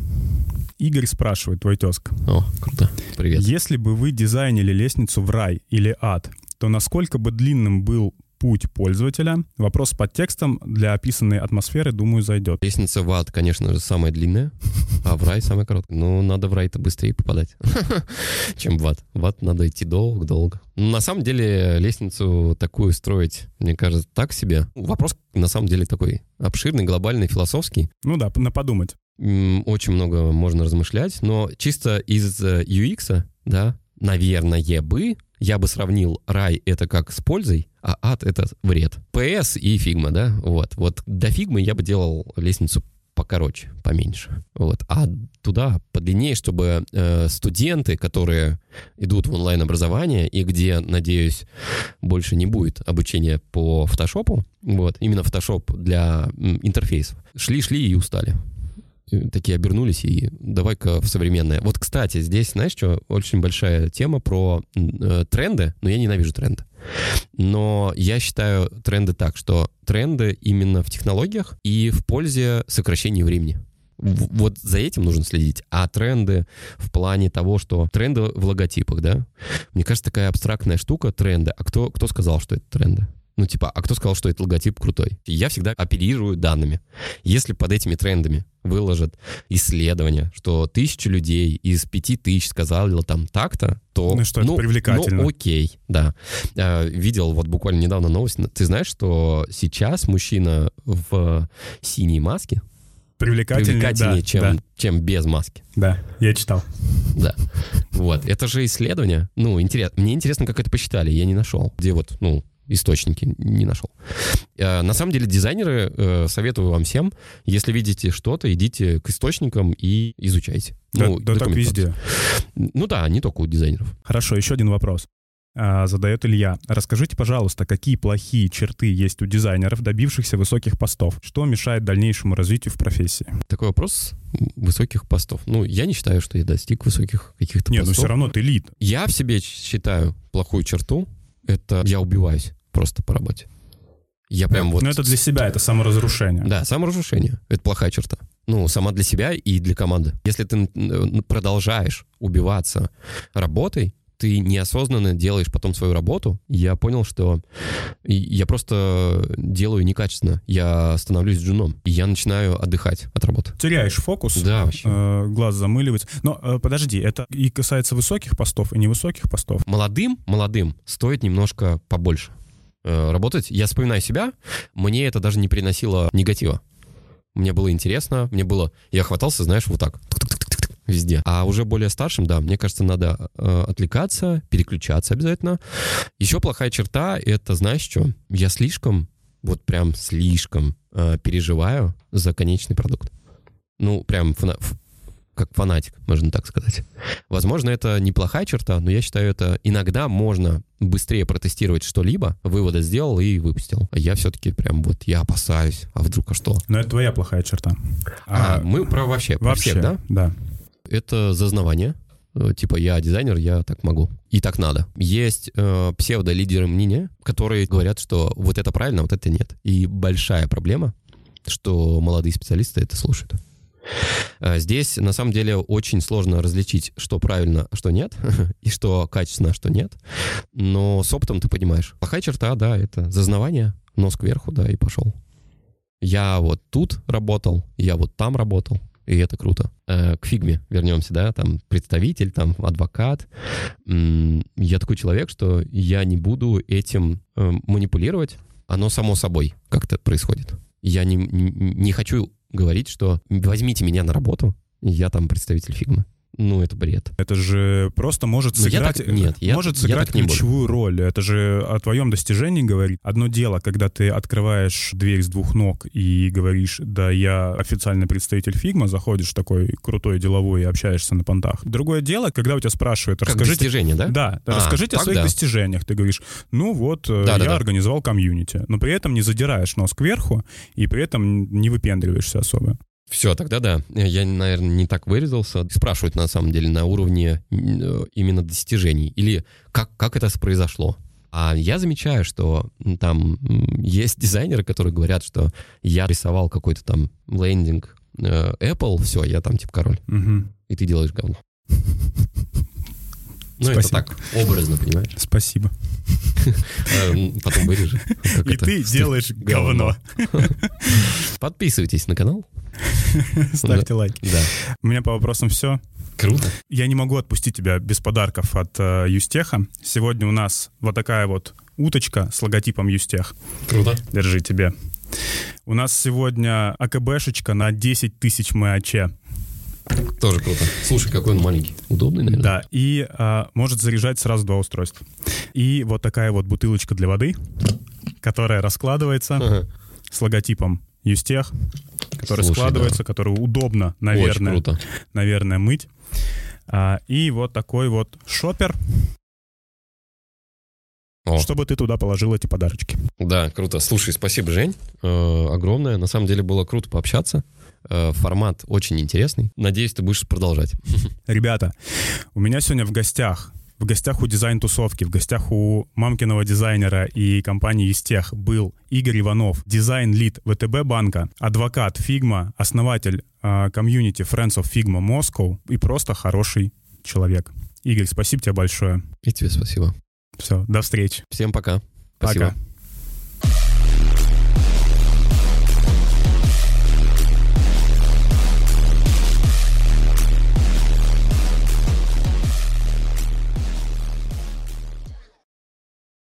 Speaker 2: Игорь спрашивает, твой тезка.
Speaker 1: О, круто. Привет.
Speaker 2: Если бы вы дизайнили лестницу в рай или ад, то насколько бы длинным был путь пользователя? Вопрос с подтекстом для описанной атмосферы, думаю, зайдет.
Speaker 1: Лестница в ад, конечно же, самая длинная, а в рай самая короткая. Ну, надо в рай-то быстрее попадать, чем в ад. В ад надо идти долго-долго. На самом деле, лестницу такую строить, мне кажется, так себе. Вопрос, на самом деле, такой обширный, глобальный, философский.
Speaker 2: Ну да, на подумать.
Speaker 1: Очень много можно размышлять, но чисто из э, UX, да, наверное, бы я бы сравнил рай это как с пользой, а ад это вред. PS и Figma, да, вот. Вот до фигмы я бы делал лестницу покороче, поменьше. Вот. А туда подлиннее, чтобы э, студенты, которые идут в онлайн-образование и где, надеюсь, больше не будет обучения по фотошопу, вот, именно фотошоп для интерфейсов, шли-шли и устали. И такие обернулись и давай-ка в современное. Вот, кстати, здесь, знаешь что, очень большая тема про э, тренды, но я ненавижу тренды. Но я считаю тренды так, что тренды именно в технологиях и в пользе сокращения времени. Вот за этим нужно следить. А тренды в плане того, что тренды в логотипах, да? Мне кажется, такая абстрактная штука тренды. А кто, кто сказал, что это тренды? Ну, типа, а кто сказал, что этот логотип крутой? Я всегда оперирую данными. Если под этими трендами выложат исследование, что тысяча людей из пяти тысяч сказали там так-то, то...
Speaker 2: Ну, что это привлекательно.
Speaker 1: Ну, окей, да. А, видел вот буквально недавно новость. Ты знаешь, что сейчас мужчина в синей маске
Speaker 2: Привлекательнее,
Speaker 1: привлекательнее,
Speaker 2: да,
Speaker 1: чем,
Speaker 2: да,
Speaker 1: чем без маски.
Speaker 2: да, я читал.
Speaker 1: Да. Вот. Это же исследование. Ну, интересно. Мне интересно, как это посчитали. Я не нашел. Где вот, ну, источники не нашел. Э, на самом деле дизайнеры, э, советую вам всем, если видите что-то, идите к источникам и изучайте.
Speaker 2: Да,
Speaker 1: Ну,
Speaker 2: да так везде.
Speaker 1: Ну да, не только у дизайнеров.
Speaker 2: Хорошо, еще один вопрос. А, Задает Илья. Расскажите, пожалуйста, какие плохие черты есть у дизайнеров, добившихся высоких постов? Что мешает дальнейшему развитию в профессии?
Speaker 1: Такой вопрос высоких постов. Ну, я не считаю, что я достиг высоких каких-то
Speaker 2: Не, ну
Speaker 1: постов.
Speaker 2: все равно ты лид.
Speaker 1: Я в себе считаю плохую черту. Это я убиваюсь просто по работе. Я прям вот...
Speaker 2: Но это для себя, это саморазрушение.
Speaker 1: Да, саморазрушение. Это плохая черта. Ну, сама для себя и для команды. Если ты продолжаешь убиваться работой, ты неосознанно делаешь потом свою работу. Я понял, что я просто делаю некачественно. Я становлюсь джуном. И я начинаю отдыхать от работы.
Speaker 2: Теряешь фокус,
Speaker 1: Да, вообще.
Speaker 2: э, глаз замыливается. Но э, подожди, это и касается высоких постов, и невысоких постов.
Speaker 1: Молодым, молодым стоит немножко побольше э, работать. Я вспоминаю себя, мне это даже не приносило негатива. Мне было интересно, мне было... Я хватался, знаешь, вот так. Везде. А уже более старшим, да, мне кажется, надо э, отвлекаться, переключаться обязательно. Еще плохая черта — это, знаешь что? Я слишком, вот прям слишком э, переживаю за конечный продукт. Ну, прям фана- как фанатик, можно так сказать. Возможно, это неплохая черта, но я считаю, это иногда можно быстрее протестировать что-либо, выводы сделал и выпустил. А я все-таки прям вот, я опасаюсь, а вдруг а что?
Speaker 2: Но это твоя плохая черта.
Speaker 1: А, мы про вообще, про
Speaker 2: вообще,
Speaker 1: всех, да?
Speaker 2: Да.
Speaker 1: Это зазнавание. Э, Типа, я дизайнер, я так могу. И так надо. Есть э, псевдолидеры мнения, которые говорят, что вот это правильно, вот это нет. И большая проблема, что молодые специалисты это слушают. Э, Здесь, на самом деле, очень сложно различить, что правильно, а что нет, и что качественно, а что нет. Но с опытом ты понимаешь. Плохая черта, да, это зазнавание, нос кверху, да, и пошел. Я вот тут работал, я вот там работал, и это круто. Э, К фигме вернемся, да, там представитель, там адвокат. Я такой человек, что я не буду этим э, манипулировать. Оно само собой как-то происходит. Я не, не хочу говорить, что возьмите меня на работу, я там представитель фигмы. Ну, это бред.
Speaker 2: Это же просто может
Speaker 1: Но я
Speaker 2: сыграть,
Speaker 1: так- нет, я-
Speaker 2: может
Speaker 1: я
Speaker 2: сыграть
Speaker 1: так не буду.
Speaker 2: ключевую роль. Это же о твоем достижении говорит. Одно дело, когда ты открываешь дверь с двух ног и говоришь, да, я официальный представитель Figma, заходишь такой крутой деловой и общаешься на понтах. Другое дело, когда у тебя спрашивают,
Speaker 1: Как
Speaker 2: расскажите,
Speaker 1: достижение, да?
Speaker 2: Да,
Speaker 1: А,
Speaker 2: расскажите о
Speaker 1: так
Speaker 2: своих
Speaker 1: да.
Speaker 2: достижениях. Ты говоришь, ну вот, э,
Speaker 1: да,
Speaker 2: я
Speaker 1: да.
Speaker 2: организовал комьюнити, но при этом не задираешь нос кверху и при этом не выпендриваешься особо.
Speaker 1: Все, тогда да. Я, наверное, не так выразился. Спрашивают, на самом деле, на уровне э, именно достижений. Или как, как это произошло. А я замечаю, что там есть дизайнеры, которые говорят, что я рисовал какой-то там лендинг э, Apple, все, я там типа король.
Speaker 2: Мгм.
Speaker 1: И ты делаешь говно. Ну, это так, образно, понимаешь?
Speaker 2: Спасибо.
Speaker 1: М, Потом вырежи. Как
Speaker 2: И ты делаешь говно.
Speaker 1: Подписывайтесь на канал.
Speaker 2: Ставьте лайки.
Speaker 1: Да.
Speaker 2: У меня по вопросам все.
Speaker 1: Круто.
Speaker 2: Я не могу отпустить тебя без подарков от э, Юстеха. Сегодня у нас вот такая вот уточка с логотипом Юстех.
Speaker 1: Круто.
Speaker 2: Держи тебе. У нас сегодня АКБшечка на 10 тысяч МАЧ.
Speaker 1: Тоже круто. Слушай, какой он маленький. Удобный, наверное.
Speaker 2: Да, и а, может заряжать сразу два устройства. И вот такая вот бутылочка для воды, которая раскладывается
Speaker 1: Ага.
Speaker 2: с логотипом Юстех, который
Speaker 1: Слушай,
Speaker 2: складывается, который удобно,
Speaker 1: Очень
Speaker 2: наверное,
Speaker 1: круто.
Speaker 2: наверное, мыть. А, и вот такой вот шопер,
Speaker 1: О.
Speaker 2: чтобы ты туда положил эти подарочки.
Speaker 1: Да, круто. Слушай, спасибо, Жень. Э, огромное. На самом деле было круто пообщаться. Э, формат очень интересный. Надеюсь, ты будешь продолжать.
Speaker 2: Ребята, у меня сегодня в гостях, в гостях у дизайн-тусовки, в гостях у мамкиного дизайнера и компании Истех был Игорь Иванов, дизайн-лид ВТБ банка, адвокат Figma, основатель а, комьюнити Friends of Figma Moscow и просто хороший человек. Игорь, спасибо тебе большое.
Speaker 1: И тебе спасибо.
Speaker 2: Все, до встречи.
Speaker 1: Всем пока. Спасибо.
Speaker 2: Пока.